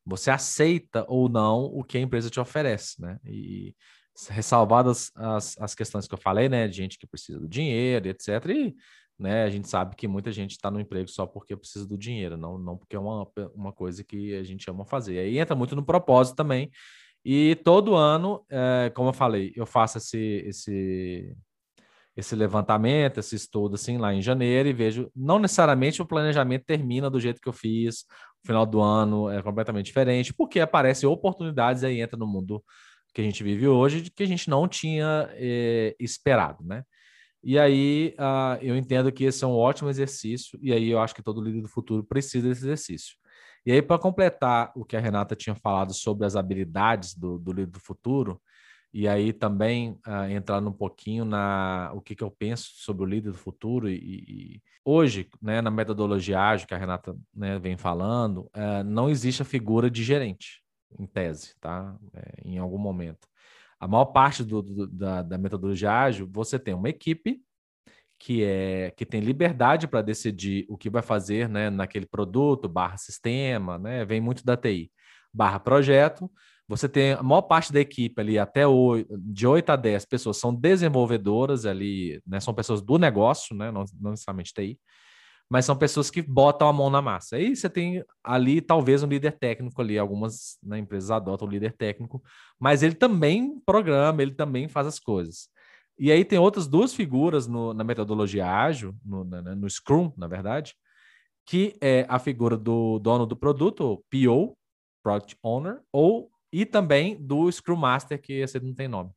você aceita ou não o que a empresa te oferece, né? E, ressalvadas as, as questões que eu falei, né, de gente que precisa do dinheiro, etc. E né, a gente sabe que muita gente está no emprego só porque precisa do dinheiro, não, não porque é uma, uma coisa que a gente ama fazer. Aí entra muito no propósito também. E todo ano, é, como eu falei, eu faço esse, esse, esse levantamento, esse estudo assim lá em janeiro e vejo, não necessariamente o planejamento termina do jeito que eu fiz, o final do ano é completamente diferente, porque aparecem oportunidades aí entra no mundo que a gente vive hoje, que a gente não tinha eh, esperado, né? E aí uh, eu entendo que esse é um ótimo exercício, e aí eu acho que todo líder do futuro precisa desse exercício. E aí, para completar o que a Renata tinha falado sobre as habilidades do, do líder do futuro, e aí também uh, entrar um pouquinho na o que, que eu penso sobre o líder do futuro e, e hoje, né, na metodologia ágil que a Renata né, vem falando, uh, não existe a figura de gerente em tese, tá? É, em algum momento. A maior parte do, do, da, da metodologia ágil, você tem uma equipe que é que tem liberdade para decidir o que vai fazer né, naquele produto, barra sistema, né? Vem muito da TI, barra projeto. Você tem a maior parte da equipe ali, até 8, de 8 a 10 pessoas são desenvolvedoras ali, né? São pessoas do negócio, né? Não, não necessariamente TI mas são pessoas que botam a mão na massa. Aí você tem ali talvez um líder técnico ali, algumas né, empresas adotam o líder técnico, mas ele também programa, ele também faz as coisas. E aí tem outras duas figuras no, na metodologia ágil, no, no, Scrum, na verdade, que é a figura do dono do produto, PO, Product Owner, ou e também do Scrum Master, que esse não tem nome.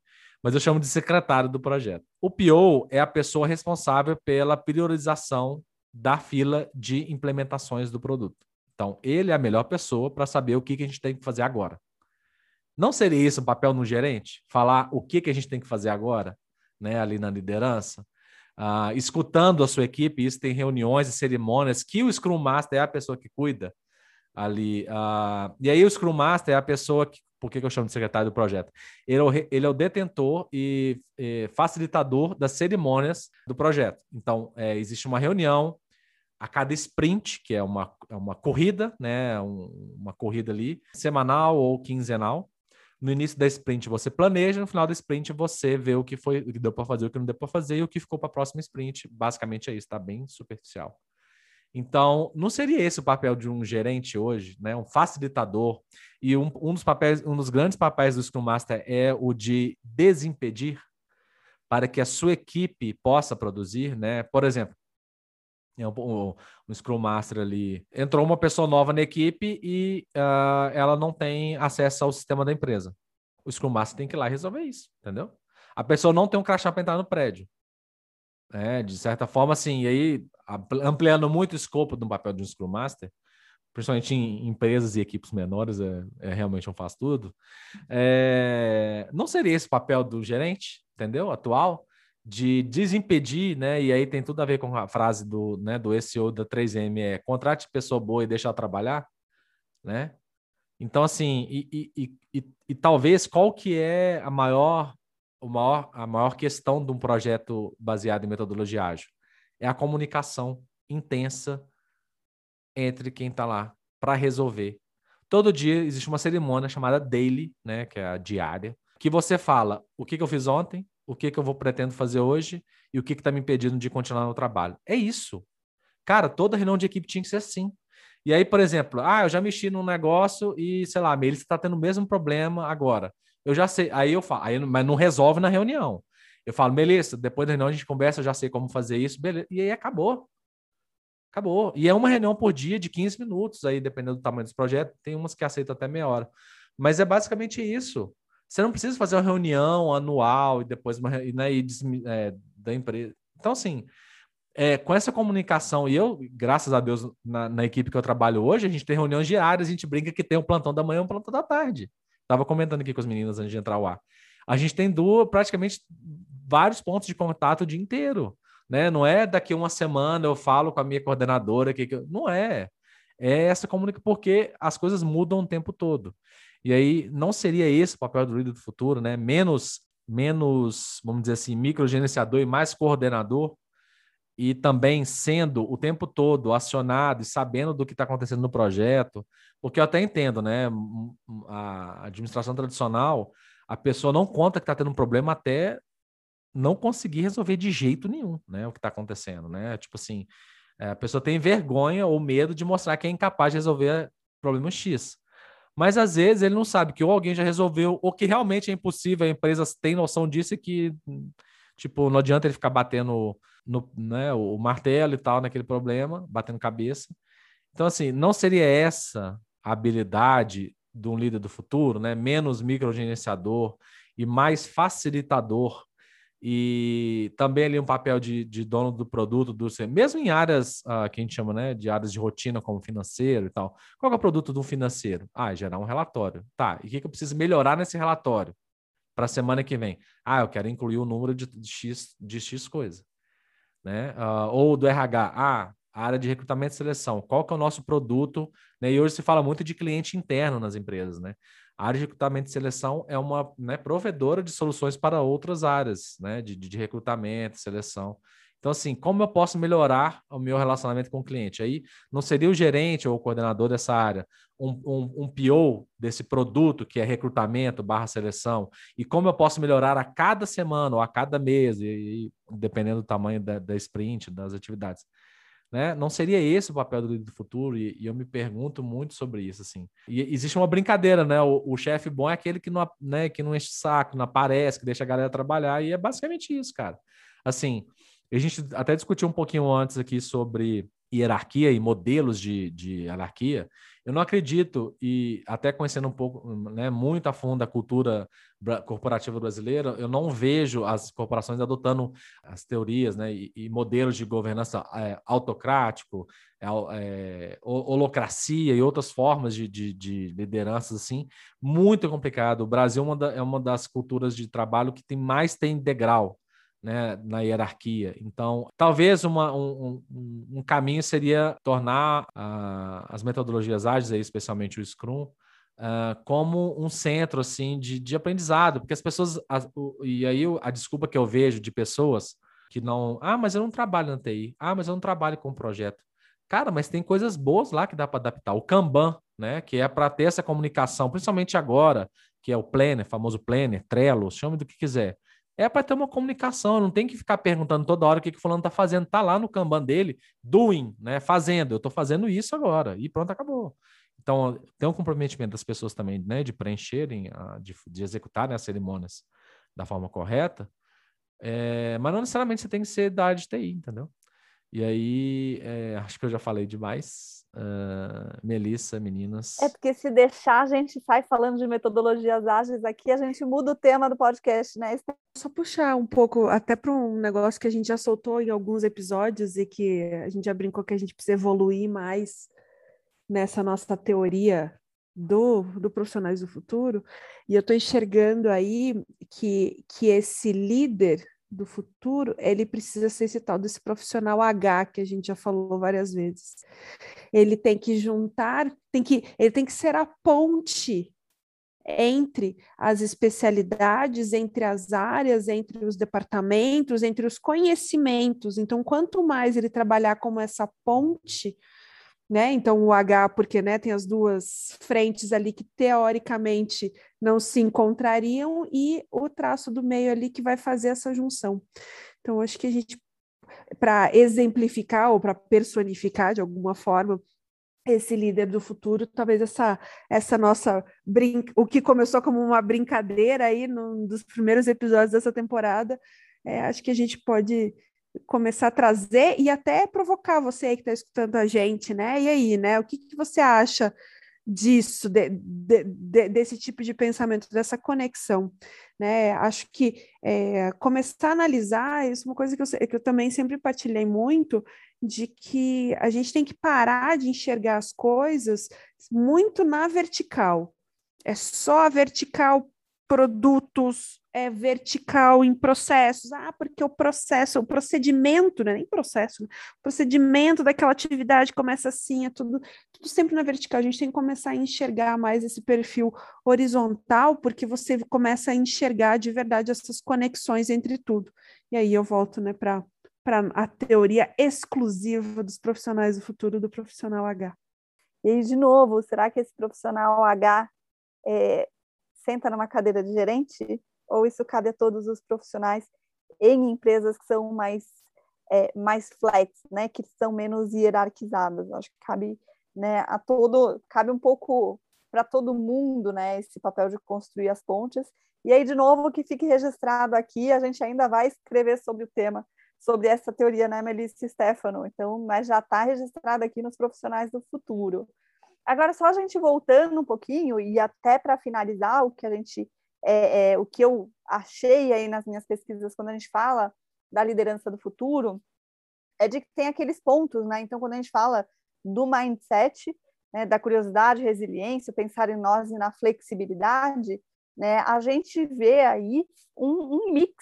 Mas eu chamo de secretário do projeto. O PO é a pessoa responsável pela priorização da fila de implementações do produto. Então, ele é a melhor pessoa para saber o que, que a gente tem que fazer agora. Não seria isso o papel no gerente? Falar o que, que a gente tem que fazer agora, né, ali na liderança? Uh, escutando a sua equipe, isso tem reuniões e cerimônias que o Scrum Master é a pessoa que cuida ali. Uh, e aí o Scrum Master é a pessoa que, por que, que eu chamo de secretário do projeto? Ele é o, ele é o detentor e, e, facilitador das cerimônias do projeto. Então, é, existe uma reunião a cada sprint, que é uma, é uma corrida, né? Um, uma corrida ali, semanal ou quinzenal. No início da sprint você planeja, no final da sprint você vê o que foi, o que deu para fazer, o que não deu para fazer e o que ficou para a próxima sprint. Basicamente é isso, está bem superficial. Então, não seria esse o papel de um gerente hoje, né? Um facilitador. E um, um dos papéis, um dos grandes papéis do Scrum Master é o de desimpedir para que a sua equipe possa produzir, né? Por exemplo, é um, um, Scrum Master ali. Entrou uma pessoa nova na equipe e uh, ela não tem acesso ao sistema da empresa. O Scrum Master tem que ir lá resolver isso, entendeu? A pessoa não tem um crachá para entrar no prédio. É, de certa forma, assim, e aí, ampliando muito o escopo do papel de um Scrum Master, principalmente em empresas e equipes menores, é, é realmente um faz tudo. É, não seria esse o papel do gerente, entendeu? Atual, de desimpedir, né? E aí tem tudo a ver com a frase do, né, do SEO da 3M, é contrate pessoa boa e deixa ela trabalhar, né? Então, assim, e, e, e, e, talvez qual que é a maior, o maior, a maior questão de um projeto baseado em metodologia ágil? É a comunicação intensa entre quem está lá para resolver. Todo dia existe uma cerimônia chamada daily, né, que é a diária, que você fala o que, que eu fiz ontem, o que, que eu vou pretendo fazer hoje e o que está me impedindo de continuar no trabalho. É isso. Cara, toda reunião de equipe tinha que ser assim. E aí, por exemplo, ah, eu já mexi num negócio e, sei lá, a Melissa está tendo o mesmo problema agora. Eu já sei. Aí eu falo, aí, mas não resolve na reunião. Eu falo, Melissa, depois da reunião a gente conversa, eu já sei como fazer isso, beleza. E aí acabou. Acabou. E é uma reunião por dia de 15 minutos, aí, dependendo do tamanho dos projetos. Tem umas que aceitam até meia hora. Mas é basicamente isso. Você não precisa fazer uma reunião anual e depois uma né, e, é, da empresa. Então, assim, é, com essa comunicação, e eu, graças a Deus, na, na, equipe que eu trabalho hoje, a gente tem reuniões diárias, a gente brinca que tem um plantão da manhã e um plantão da tarde. Estava comentando aqui com as meninas antes de entrar ao ar. A gente tem duas, praticamente vários pontos de contato o dia inteiro. Né? Não é daqui uma semana eu falo com a minha coordenadora que, que não é. É essa comunicação, porque as coisas mudam o tempo todo. E aí não seria esse o papel do líder do futuro, né? Menos, menos, vamos dizer assim, microgerenciador e mais coordenador, e também sendo o tempo todo acionado e sabendo do que está acontecendo no projeto, porque eu até entendo, né? A administração tradicional, a pessoa não conta que está tendo um problema até não conseguir resolver de jeito nenhum, né? O que está acontecendo, né? Tipo assim, é, a pessoa tem vergonha ou medo de mostrar que é incapaz de resolver problema X. Mas às vezes ele não sabe que ou alguém já resolveu, ou que realmente é impossível, a empresa tem noção disso e que, tipo, não adianta ele ficar batendo no, né, o martelo e tal naquele problema, batendo cabeça. Então, assim, não seria essa a habilidade de um líder do futuro, né? Menos microgerenciador e mais facilitador e também ali um papel de, de dono do produto, do mesmo em áreas uh, que a gente chama né, de áreas de rotina, como financeiro e tal. Qual é o produto do financeiro? Ah, gerar um relatório. Tá, e o que, que eu preciso melhorar nesse relatório para a semana que vem? Ah, eu quero incluir o número de, de, X, de X coisa. Né? Uh, ou do RH, ah, a área de recrutamento e seleção, qual que é o nosso produto? Né? E hoje se fala muito de cliente interno nas empresas, né? A área de recrutamento e seleção é uma né, provedora de soluções para outras áreas, né, de, de recrutamento, seleção. Então, assim, como eu posso melhorar o meu relacionamento com o cliente? Aí não seria o gerente ou o coordenador dessa área, um, um, um PO desse produto que é recrutamento barra seleção, e como eu posso melhorar a cada semana ou a cada mês, e, e dependendo do tamanho da, da sprint, das atividades. Né? Não seria esse o papel do líder do futuro? E, e, eu me pergunto muito sobre isso, assim. E existe uma brincadeira, né? O, o chefe bom é aquele que não, né, que não enche saco, não aparece, que deixa a galera trabalhar, e é basicamente isso, cara. Assim, a gente até discutiu um pouquinho antes aqui sobre hierarquia e modelos de, de hierarquia, eu não acredito, e até conhecendo um pouco, né, muito a fundo a cultura corporativa brasileira, eu não vejo as corporações adotando as teorias né, e, e modelos de governança é, autocrático, é, é, holocracia e outras formas de, de, de, lideranças assim, muito complicado. O Brasil é uma, da, é uma das culturas de trabalho que tem mais tem degrau né, na hierarquia. Então, talvez uma, um, um, um, caminho seria tornar uh, as metodologias ágeis, aí, especialmente o Scrum, uh, como um centro assim de, de aprendizado, porque as pessoas as, o, e aí a desculpa que eu vejo de pessoas que não, ah, mas eu não trabalho na TI, ah, mas eu não trabalho com projeto. Cara, mas tem coisas boas lá que dá para adaptar. O Kanban, né, que é para ter essa comunicação, principalmente agora, que é o Planner, famoso Planner, Trello, chame do que quiser é para ter uma comunicação, não tem que ficar perguntando toda hora o que, que o fulano está fazendo. Está lá no Kanban dele, doing, né? Fazendo, eu estou fazendo isso agora, e pronto, acabou. Então, tem um comprometimento das pessoas também, né? De preencherem, de, de executarem as cerimônias da forma correta, é, mas não necessariamente você tem que ser da área de TI, entendeu? E aí, é, acho que eu já falei demais. Uh, Melissa, meninas. É porque se deixar, a gente sai falando de metodologias ágeis aqui, a gente muda o tema do podcast, né? Só puxar um pouco, até para um negócio que a gente já soltou em alguns episódios e que a gente já brincou que a gente precisa evoluir mais nessa nossa teoria do, do profissionais do futuro. E eu estou enxergando aí que, que esse líder do futuro, ele precisa ser esse tal desse profissional H que a gente já falou várias vezes. Ele tem que juntar, tem que, ele tem que ser a ponte entre as especialidades, entre as áreas, entre os departamentos, entre os conhecimentos. Então, quanto mais ele trabalhar como essa ponte, né? Então o H, porque né, tem as duas frentes ali que teoricamente não se encontrariam, e o traço do meio ali que vai fazer essa junção. Então, acho que a gente, para exemplificar ou para personificar de alguma forma esse líder do futuro, talvez essa essa nossa brin o que começou como uma brincadeira aí num dos primeiros episódios dessa temporada, é, acho que a gente pode começar a trazer e até provocar você que está escutando a gente, né? E aí, né? O que, que você acha disso, de, de, de, desse tipo de pensamento, dessa conexão? Né? Acho que é, começar a analisar isso é uma coisa que eu, que eu também sempre partilhei muito, de que a gente tem que parar de enxergar as coisas muito na vertical. É só a vertical produtos, é, vertical em processos. Ah, porque o processo, o procedimento, né? nem processo, né? o procedimento daquela atividade começa assim, é tudo, tudo sempre na vertical. A gente tem que começar a enxergar mais esse perfil horizontal, porque você começa a enxergar de verdade essas conexões entre tudo. E aí eu volto né, para a teoria exclusiva dos profissionais do futuro do profissional H. E aí, de novo, será que esse profissional H é, senta numa cadeira de gerente? Ou isso cabe a todos os profissionais em empresas que são mais, é, mais flex, né? Que são menos hierarquizadas? Acho que cabe né, a todo, cabe um pouco para todo mundo, né? Esse papel de construir as pontes. E aí, de novo, que fique registrado aqui, a gente ainda vai escrever sobre o tema, sobre essa teoria, né, Melissa Stefano? Então, mas já está registrado aqui nos profissionais do futuro. Agora, só a gente voltando um pouquinho, e até para finalizar o que a gente, é, é, o que eu achei aí nas minhas pesquisas quando a gente fala da liderança do futuro, é de que tem aqueles pontos, né? Então, quando a gente fala do mindset, né, da curiosidade, resiliência, pensar em nós e na flexibilidade, né, a gente vê aí um, um mix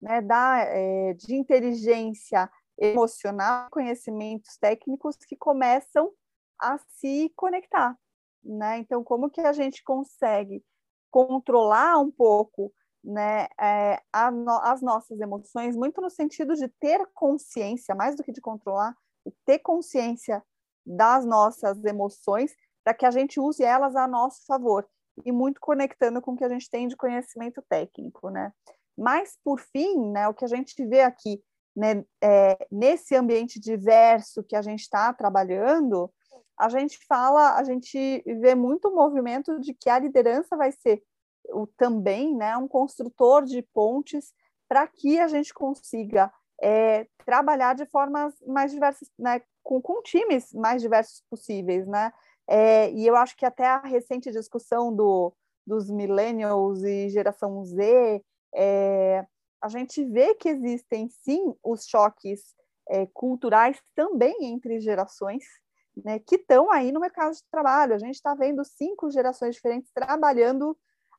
né, da, é, de inteligência emocional, conhecimentos técnicos que começam a se conectar, né? Então, como que a gente consegue controlar um pouco, né, é, no, as nossas emoções, muito no sentido de ter consciência, mais do que de controlar, ter consciência das nossas emoções, para que a gente use elas a nosso favor e muito conectando com o que a gente tem de conhecimento técnico, né? Mas por fim, né, o que a gente vê aqui né, é, nesse ambiente diverso que a gente está trabalhando, a gente fala, a gente vê muito o movimento de que a liderança vai ser o, também né, um construtor de pontes para que a gente consiga é, trabalhar de formas mais diversas, né, com, com times mais diversos possíveis, né? É, e eu acho que até a recente discussão do, dos millennials e geração Z, é, a gente vê que existem sim os choques é, culturais também entre gerações, né, que estão aí no mercado de trabalho. A gente está vendo cinco gerações diferentes trabalhando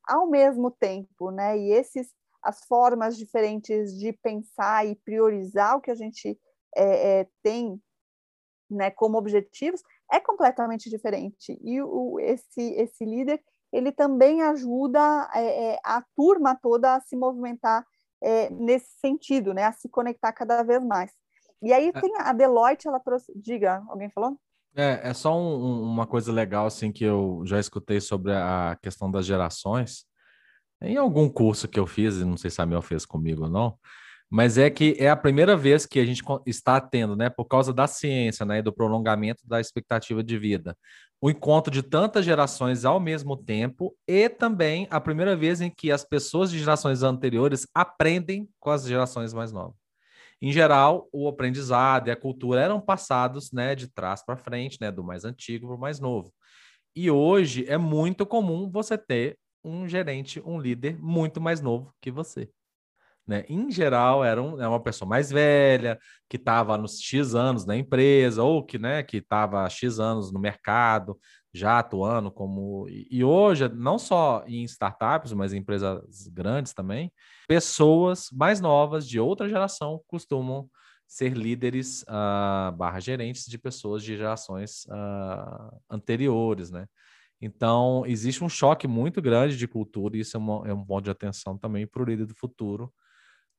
ao mesmo tempo, né? E esses as formas diferentes de pensar e priorizar o que a gente é, é, tem né, como objetivos é completamente diferente. E o, esse, esse líder ele também ajuda é, é a turma toda a se movimentar é, nesse sentido, né, a se conectar cada vez mais. E aí é. tem a Deloitte, ela trouxe. Diga, alguém falou? É, é só um, uma coisa legal assim que eu já escutei sobre a questão das gerações. Em algum curso que eu fiz, não sei se a Mel fez comigo ou não, mas é que é a primeira vez que a gente está tendo, né, por causa da ciência, né, do prolongamento da expectativa de vida, o encontro de tantas gerações ao mesmo tempo e também a primeira vez em que as pessoas de gerações anteriores aprendem com as gerações mais novas. Em geral, o aprendizado e a cultura eram passados, né, de trás para frente, né, do mais antigo para o mais novo. E hoje é muito comum você ter um gerente, um líder muito mais novo que você. Né? Em geral, era um, é uma pessoa mais velha, que estava nos X anos na empresa, ou que né, estava X anos no mercado, já atuando como. E hoje, não só em startups, mas em empresas grandes também, pessoas mais novas de outra geração costumam ser líderes uh, barra gerentes de pessoas de gerações uh, anteriores, né? Então, existe um choque muito grande de cultura, e isso é, uma, é um ponto de atenção também para o líder do futuro,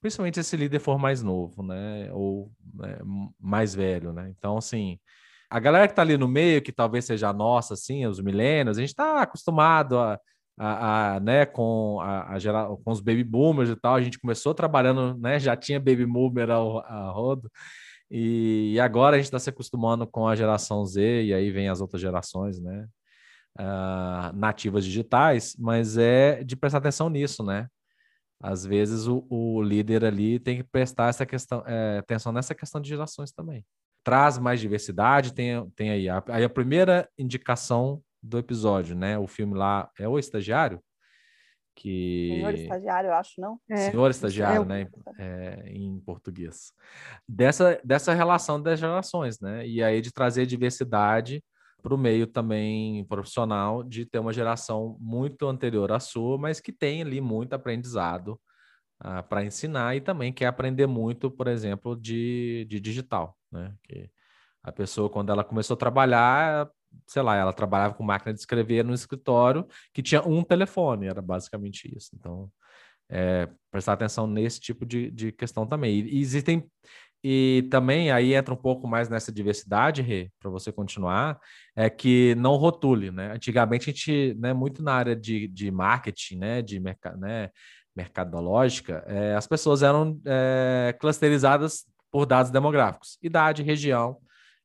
principalmente se esse líder for mais novo, né? Ou né, mais velho, né? Então, assim, a galera que está ali no meio, que talvez seja a nossa, assim, os milênios, a gente está acostumado a, a, a, né, com, a, a gerar, com os baby boomers e tal, a gente começou trabalhando, né? Já tinha baby boomer ao, a rodo. E, e agora a gente está se acostumando com a geração Z, e aí vem as outras gerações, né? uh, nativas digitais, mas é de prestar atenção nisso, né? Às vezes o, o líder ali tem que prestar essa questão, é, atenção nessa questão de gerações também. Traz mais diversidade, tem, tem aí, a, aí a primeira indicação do episódio, né? O filme lá é O Estagiário, que... Senhor Estagiário, eu acho, não? É, Senhor Estagiário, é, né? É, em português. Dessa, dessa relação das gerações, né? E aí de trazer diversidade para o meio também profissional de ter uma geração muito anterior à sua, mas que tem ali muito aprendizado uh, ah, para ensinar e também quer aprender muito, por exemplo, de, de digital, né? Que a pessoa, quando ela começou a trabalhar, sei lá, ela trabalhava com máquina de escrever no escritório que tinha um telefone, era basicamente isso. Então, é, prestar atenção nesse tipo de, de questão também. E existem e também aí entra um pouco mais nessa diversidade, Rê, para você continuar, é que não rotule, né? Antigamente a gente, né, muito na área de, de marketing, né, de mercado, né, mercadológica, é, as pessoas eram é, clusterizadas por dados demográficos, idade, região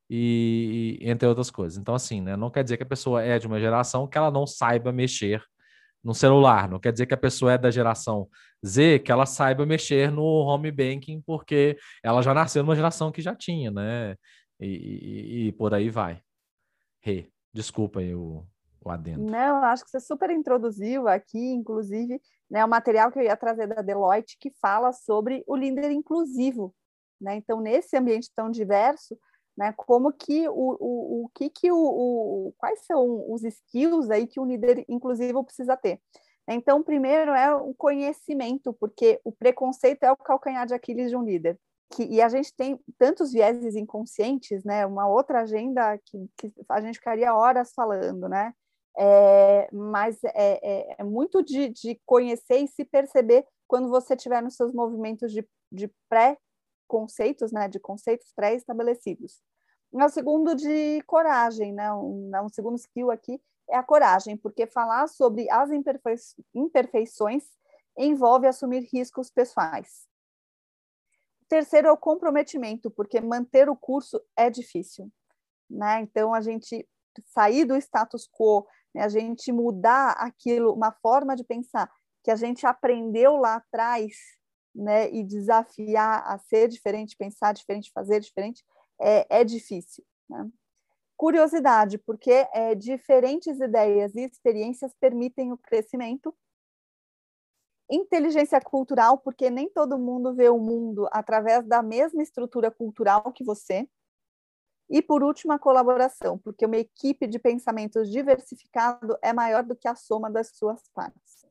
e, e, entre outras coisas. Então, assim, né, não quer dizer que a pessoa é de uma geração que ela não saiba mexer no celular. Não quer dizer que a pessoa é da geração Z, que ela saiba mexer no home banking, porque ela já nasceu numa geração que já tinha, né? E, e, e por aí vai. Rê, desculpa aí o, o adendo. Não, acho que você super introduziu aqui, inclusive, né, o material que eu ia trazer da Deloitte, que fala sobre o líder inclusivo. Né? Então, nesse ambiente tão diverso, né? Como que o, o, o que que o, o, quais são os skills aí que um líder inclusivo precisa ter? Então, primeiro é o conhecimento, porque o preconceito é o calcanhar de Aquiles de um líder. Que, e a gente tem tantos vieses inconscientes, né? Uma outra agenda que, que a gente ficaria horas falando, né? É, mas é, é, é muito de, de, conhecer e se perceber quando você estiver nos seus movimentos de, de pré conceitos, né, de conceitos pré-estabelecidos. O segundo de coragem, né, um, né, um segundo skill aqui é a coragem, porque falar sobre as imperfeições envolve assumir riscos pessoais. terceiro é o comprometimento, porque manter o curso é difícil, né? Então a gente sair do status quo, né? a gente mudar aquilo, uma forma de pensar que a gente aprendeu lá atrás, né? E desafiar a ser diferente, pensar diferente, fazer diferente, é, é difícil, né? Curiosidade, porque é, diferentes ideias e experiências permitem o crescimento. Inteligência cultural, porque nem todo mundo vê o mundo através da mesma estrutura cultural que você. E, por último, a colaboração, porque uma equipe de pensamentos diversificado é maior do que a soma das suas partes.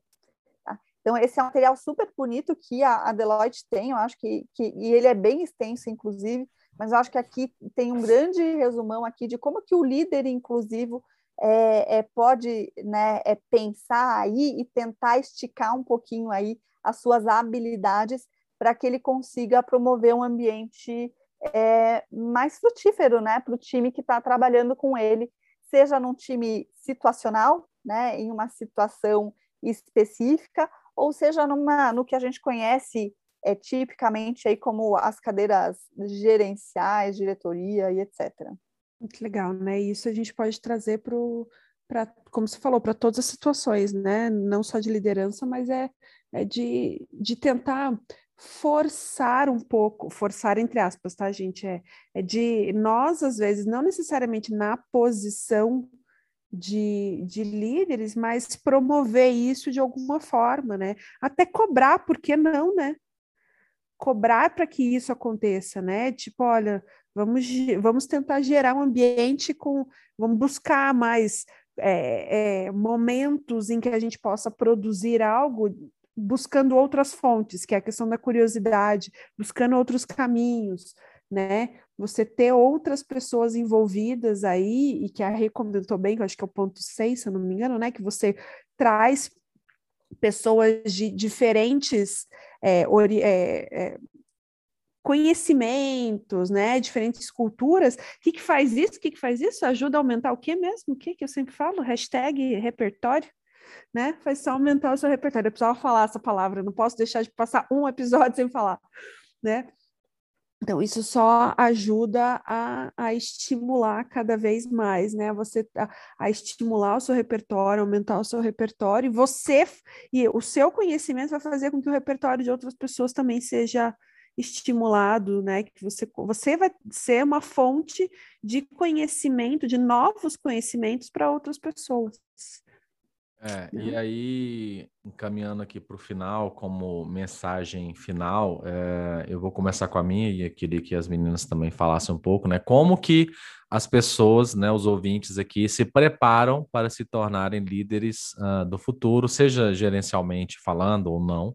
Tá? Então, esse é um material super bonito que a, a Deloitte tem, eu acho que, que, e ele é bem extenso, inclusive, mas eu acho que aqui tem um grande resumão aqui de como que o líder inclusivo é, é, pode né, é pensar aí e tentar esticar um pouquinho aí as suas habilidades para que ele consiga promover um ambiente é, mais frutífero né, para o time que está trabalhando com ele, seja num time situacional, né, em uma situação específica, ou seja numa, no que a gente conhece é, tipicamente aí como as cadeiras gerenciais, diretoria e etc. Muito legal, né? Isso a gente pode trazer para para, como você falou, para todas as situações, né? Não só de liderança, mas é, é de, de tentar forçar um pouco, forçar entre aspas, tá, gente? É, é de nós, às vezes, não necessariamente na posição de, de líderes, mas promover isso de alguma forma, né? Até cobrar, por que não, né? cobrar para que isso aconteça, né? Tipo, olha, vamos, vamos tentar gerar um ambiente com, vamos buscar mais é, é, momentos em que a gente possa produzir algo buscando outras fontes, que é a questão da curiosidade, buscando outros caminhos, né? Você ter outras pessoas envolvidas aí, e que a Rê comentou bem, que eu acho que é o ponto 6, se eu não me engano, né? Que você traz pessoas de diferentes é, é, é, conhecimentos, né, diferentes culturas. O que, que faz isso? O que, que faz isso? Ajuda a aumentar o que mesmo? O que, que eu sempre falo? Hashtag repertório. Né? Faz só aumentar o seu repertório. Eu precisava falar essa palavra, não posso deixar de passar um episódio sem falar, né? Então, isso só ajuda a, a estimular cada vez mais, né? Você a, a, estimular o seu repertório, aumentar o seu repertório, e você e o seu conhecimento vai fazer com que o repertório de outras pessoas também seja estimulado, né? Que você, você vai ser uma fonte de conhecimento, de novos conhecimentos para outras pessoas. É, e né? aí, encaminhando aqui para o final, como mensagem final, é, eu vou começar com a minha e eu queria que as meninas também falassem um pouco, né? Como que as pessoas, né, os ouvintes aqui, se preparam para se tornarem líderes uh, do futuro, seja gerencialmente falando ou não,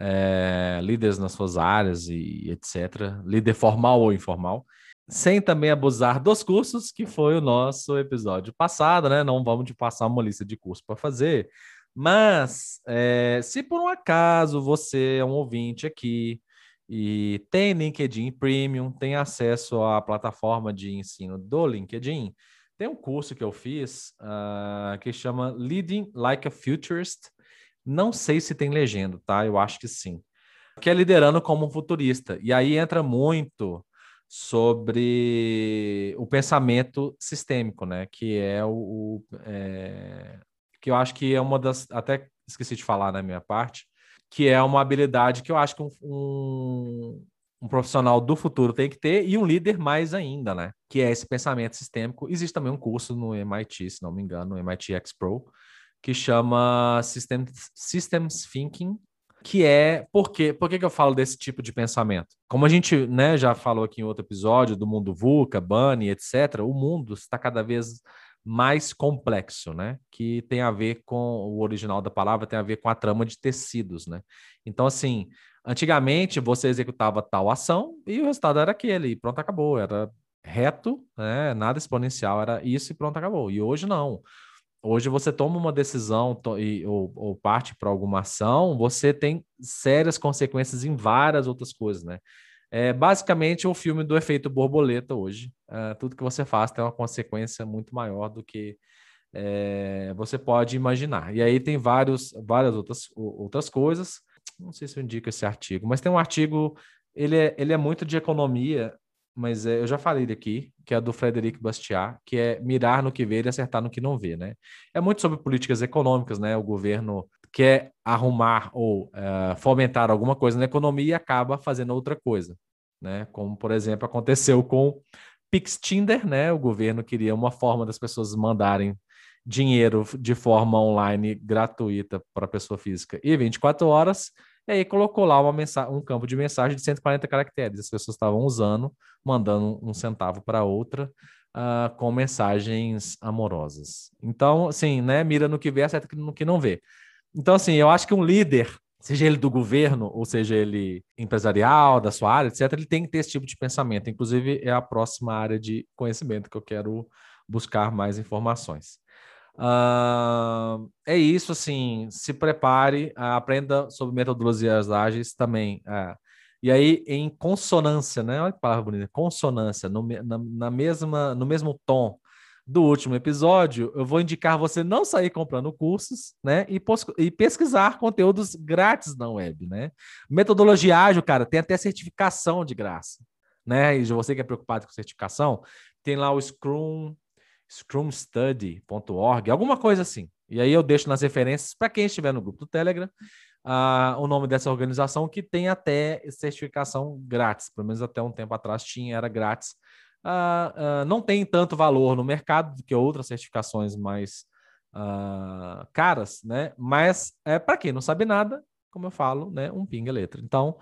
é, líderes nas suas áreas e etc., líder formal ou informal sem também abusar dos cursos, que foi o nosso episódio passado, né? Não vamos te passar uma lista de cursos para fazer, mas é, se por um acaso você é um ouvinte aqui e tem LinkedIn Premium, tem acesso à plataforma de ensino do LinkedIn, tem um curso que eu fiz uh, que chama Leading Like a Futurist. Não sei se tem legenda, tá? Eu acho que sim. Que é liderando como um futurista. E aí entra muito sobre o pensamento sistêmico, né? Que é o, o é, que eu acho que é uma das até esqueci de falar na minha parte, que é uma habilidade que eu acho que um, um, um profissional do futuro tem que ter e um líder mais ainda, né? Que é esse pensamento sistêmico. Existe também um curso no MIT, se não me engano, no MIT X Pro, que chama Systems, Systems Thinking que é por quê? Por que, que eu falo desse tipo de pensamento? Como a gente né, já falou aqui em outro episódio do mundo VUCA, Bunny, etc., o mundo está cada vez mais complexo, né? Que tem a ver com o original da palavra, tem a ver com a trama de tecidos, né? Então, assim, antigamente você executava tal ação e o resultado era aquele, e pronto, acabou. Era reto, né? nada exponencial, era isso e pronto, acabou. E hoje não. Hoje você toma uma decisão e, ou, ou parte para alguma ação, você tem sérias consequências em várias outras coisas, né? É basicamente o filme do efeito borboleta hoje. É, tudo que você faz tem uma consequência muito maior do que é, você pode imaginar. E aí tem vários, várias outras, outras coisas. Não sei se eu indico esse artigo, mas tem um artigo ele é, ele é muito de economia, mas é, eu já falei aqui, que é do Frederic Bastiat, que é mirar no que vê e acertar no que não vê, né? É muito sobre políticas econômicas, né? O governo quer arrumar ou uh, fomentar alguma coisa na economia e acaba fazendo outra coisa, né? Como, por exemplo, aconteceu com Pixtinder, né? O governo queria uma forma das pessoas mandarem dinheiro de forma online gratuita para pessoa física e 24 horas, e aí colocou lá uma um campo de mensagem de 140 caracteres. As pessoas estavam usando, mandando um centavo para outra, uh, com mensagens amorosas. Então, assim, né? Mira no que vê, acerta no que não vê. Então, assim, eu acho que um líder, seja ele do governo, ou seja ele empresarial, da sua área, etc., ele tem que ter esse tipo de pensamento. Inclusive, é a próxima área de conhecimento que eu quero buscar mais informações. Uh, é isso, assim, se prepare, uh, aprenda sobre metodologias ágeis também. Uh, e aí, em consonância, né? Olha que palavra bonita, consonância, no, na, na, mesma, no mesmo tom do último episódio, eu vou indicar você não sair comprando cursos, né? E, e pesquisar conteúdos grátis na web, né? Metodologia ágil, cara, tem até certificação de graça, né? E você que é preocupado com certificação, tem lá o Scrum scrumstudy.org, alguma coisa assim. E aí eu deixo nas referências para quem estiver no grupo do Telegram uh, o nome dessa organização que tem até certificação grátis, pelo menos até um tempo atrás tinha, era grátis. Uh, uh, não tem tanto valor no mercado do que outras certificações mais caras, né? Mas é para quem não sabe nada, como eu falo, né? Um pinga letra. Então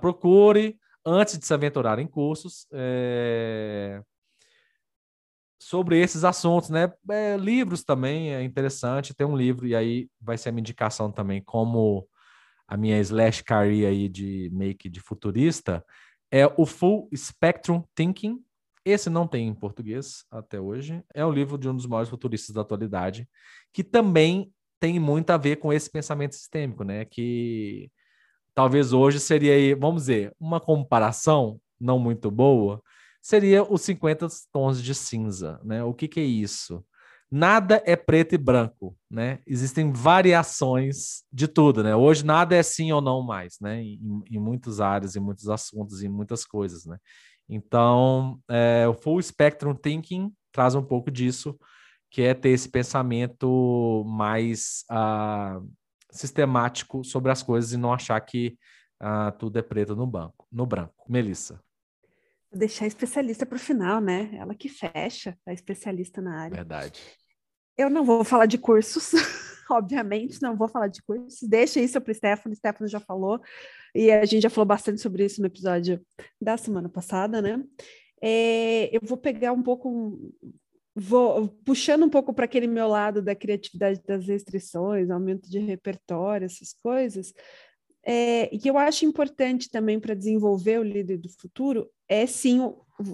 procure antes de se aventurar em cursos. É sobre esses assuntos, né? É, livros também é interessante. Tem um livro, e aí vai ser a minha indicação também, como a minha slash career aí de make de futurista, é o Full Spectrum Thinking. Esse não tem em português até hoje. É o livro de um dos maiores futuristas da atualidade, que também tem muito a ver com esse pensamento sistêmico, né? Que talvez hoje seria, vamos dizer, uma comparação não muito boa, seria os 50 tons de cinza, né? O que, que é isso? Nada é preto e branco, né? Existem variações de tudo, né? Hoje nada é sim ou não mais, né? Em, em muitas áreas, em muitos assuntos, em muitas coisas, né? Então, é, o Full Spectrum Thinking traz um pouco disso, que é ter esse pensamento mais uh, sistemático sobre as coisas e não achar que uh, tudo é preto no banco, no branco. Melissa deixar a especialista para o final, né? Ela que fecha a especialista na área. Verdade. Eu não vou falar de cursos, obviamente, não vou falar de cursos. Deixa isso para o Stefano, o Stefano já falou, e a gente já falou bastante sobre isso no episódio da semana passada, né? É, eu vou pegar um pouco, vou puxando um pouco para aquele meu lado da criatividade das restrições, aumento de repertório, essas coisas, é, e que eu acho importante também para desenvolver o líder do futuro é sim,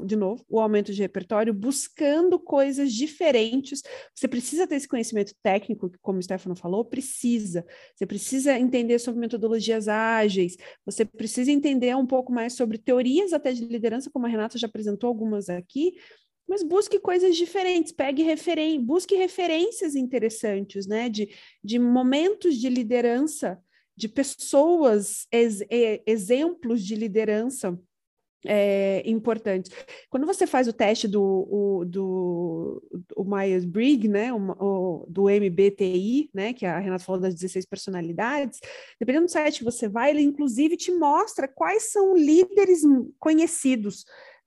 de novo, o aumento de repertório, buscando coisas diferentes. Você precisa ter esse conhecimento técnico, como o Stefano falou, precisa. Você precisa entender sobre metodologias ágeis, você precisa entender um pouco mais sobre teorias até de liderança, como a Renata já apresentou algumas aqui, mas busque coisas diferentes, pegue referen busque referências interessantes, né, de, de momentos de liderança de pessoas, ex, exemplos de liderança é, importantes. Quando você faz o teste do, do o Myers-Briggs, né, do MBTI, né, que a Renata falou das 16 personalidades, dependendo do site que você vai, ele inclusive te mostra quais são líderes conhecidos,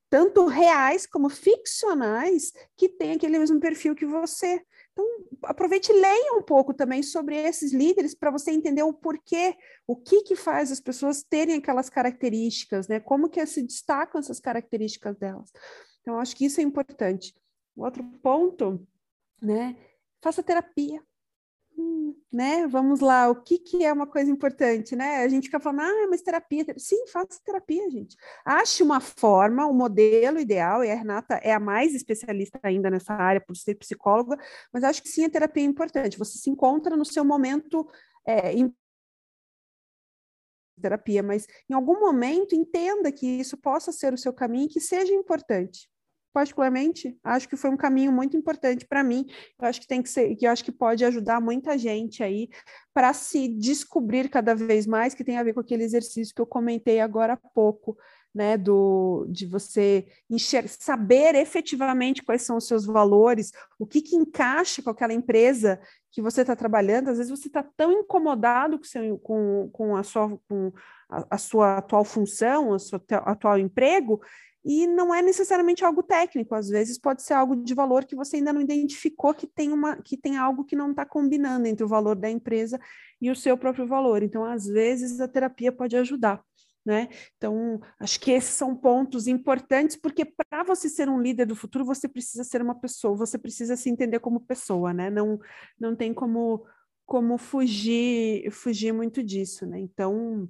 tanto reais como ficcionais, que têm aquele mesmo perfil que você. Então, aproveite e leia um pouco também sobre esses líderes para você entender o porquê, o que que faz as pessoas terem aquelas características, né? Como que se destacam essas características delas. Então, acho que isso é importante. O outro ponto, né? Faça terapia. Hum, né? Vamos lá, o que, que é uma coisa importante, né? A gente fica falando, ah, mas terapia. Sim, faça terapia, gente. Ache uma forma, um modelo ideal, e a Renata é a mais especialista ainda nessa área por ser psicóloga, mas acho que sim, a terapia é importante. Você se encontra no seu momento é, em terapia, mas em algum momento entenda que isso possa ser o seu caminho e que seja importante. Particularmente, acho que foi um caminho muito importante para mim. Eu acho que tem que ser, que eu acho que pode ajudar muita gente aí para se descobrir cada vez mais, que tem a ver com aquele exercício que eu comentei agora há pouco, né, do, de você enxer saber efetivamente quais são os seus valores, o que, que encaixa com aquela empresa que você está trabalhando. Às vezes você está tão incomodado com, seu, com, com, a sua, com a, a sua atual função, o seu atual emprego, e não é necessariamente algo técnico, às vezes pode ser algo de valor que você ainda não identificou que tem uma que tem algo que não está combinando entre o valor da empresa e o seu próprio valor. Então, às vezes, a terapia pode ajudar. Né? Então, acho que esses são pontos importantes, porque para você ser um líder do futuro, você precisa ser uma pessoa, você precisa se entender como pessoa, né? Não, não tem como, como fugir, fugir muito disso, né? Então,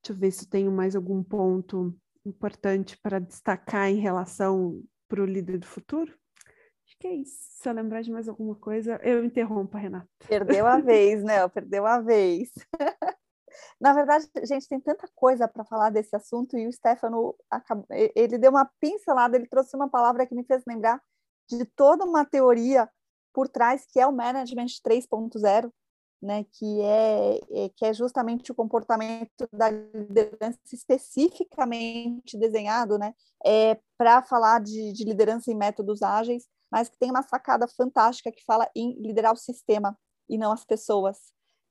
deixa eu ver se tenho mais algum ponto importante para destacar em relação para o líder do futuro. Acho que é isso. Se eu lembrar de mais alguma coisa, eu interrompo, Renata. Perdeu a vez, né? Perdeu a vez. Na verdade, gente, tem tanta coisa para falar desse assunto e o Stefano acabou, ele deu uma pincelada, ele trouxe uma palavra que me fez lembrar de toda uma teoria por trás que é o management 3.0, né, que é, é, que é justamente o comportamento da liderança especificamente desenhado, né, é, para falar de, de liderança em métodos ágeis, mas que tem uma sacada fantástica que fala em liderar o sistema e não as pessoas.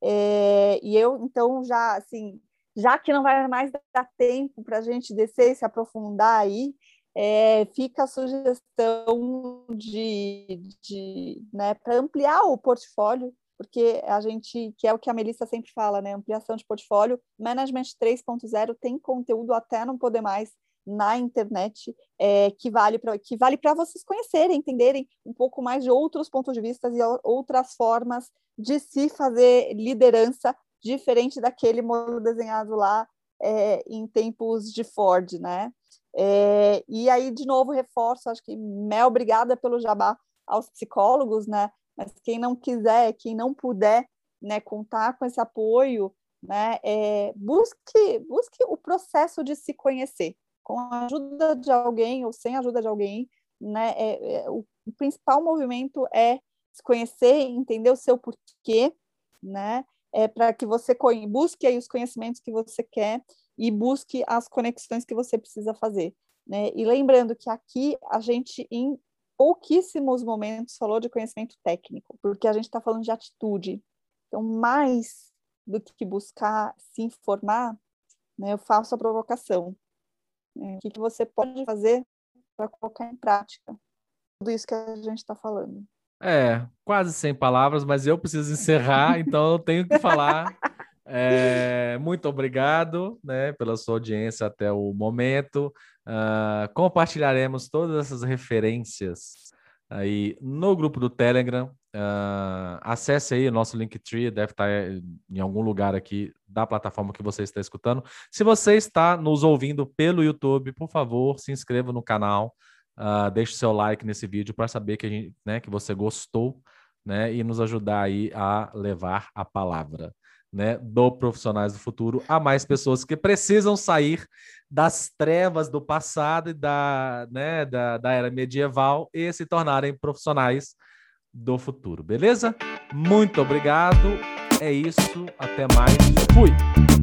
É, e eu, então, já, assim, já que não vai mais dar tempo para a gente descer e se aprofundar aí, é, fica a sugestão de, de né, para ampliar o portfólio, porque a gente, que é o que a Melissa sempre fala, né, ampliação de portfólio, Management 3.0 tem conteúdo até não poder mais na internet é, que vale para que vale para vocês conhecerem, entenderem um pouco mais de outros pontos de vista e outras formas de se fazer liderança diferente daquele modelo desenhado lá é, em tempos de Ford, né? É, e aí, de novo, reforço, acho que Mel, obrigada pelo jabá aos psicólogos, né? Mas quem não quiser, quem não puder né, contar com esse apoio, né, é, busque, busque o processo de se conhecer com a ajuda de alguém ou sem a ajuda de alguém, né? É, é, o, o, principal movimento é se conhecer, entender o seu porquê, né? É para que você busque aí os conhecimentos que você quer e busque as conexões que você precisa fazer, né? E lembrando que aqui a gente em pouquíssimos momentos falou de conhecimento técnico, porque a gente está falando de atitude. Então, mais do que buscar se informar, né, eu faço a provocação. É, o que, que você pode fazer para colocar em prática tudo isso que a gente está falando? É, quase sem palavras, mas eu preciso encerrar, então eu tenho que falar. É, muito obrigado né, pela sua audiência até o momento. Uh, compartilharemos todas essas referências aí no grupo do Telegram. Uh, acesse aí o nosso Linktree, deve estar em algum lugar aqui da plataforma que você está escutando. Se você está nos ouvindo pelo YouTube, por favor, se inscreva no canal, uh, deixe seu like nesse vídeo para saber que, a gente, né, que você gostou né, e nos ajudar aí a levar a palavra né, do Profissionais do Futuro a mais pessoas que precisam sair das trevas do passado e da, né, da, da era medieval e se tornarem profissionais do futuro, beleza? Muito obrigado. É isso. Até mais. Fui.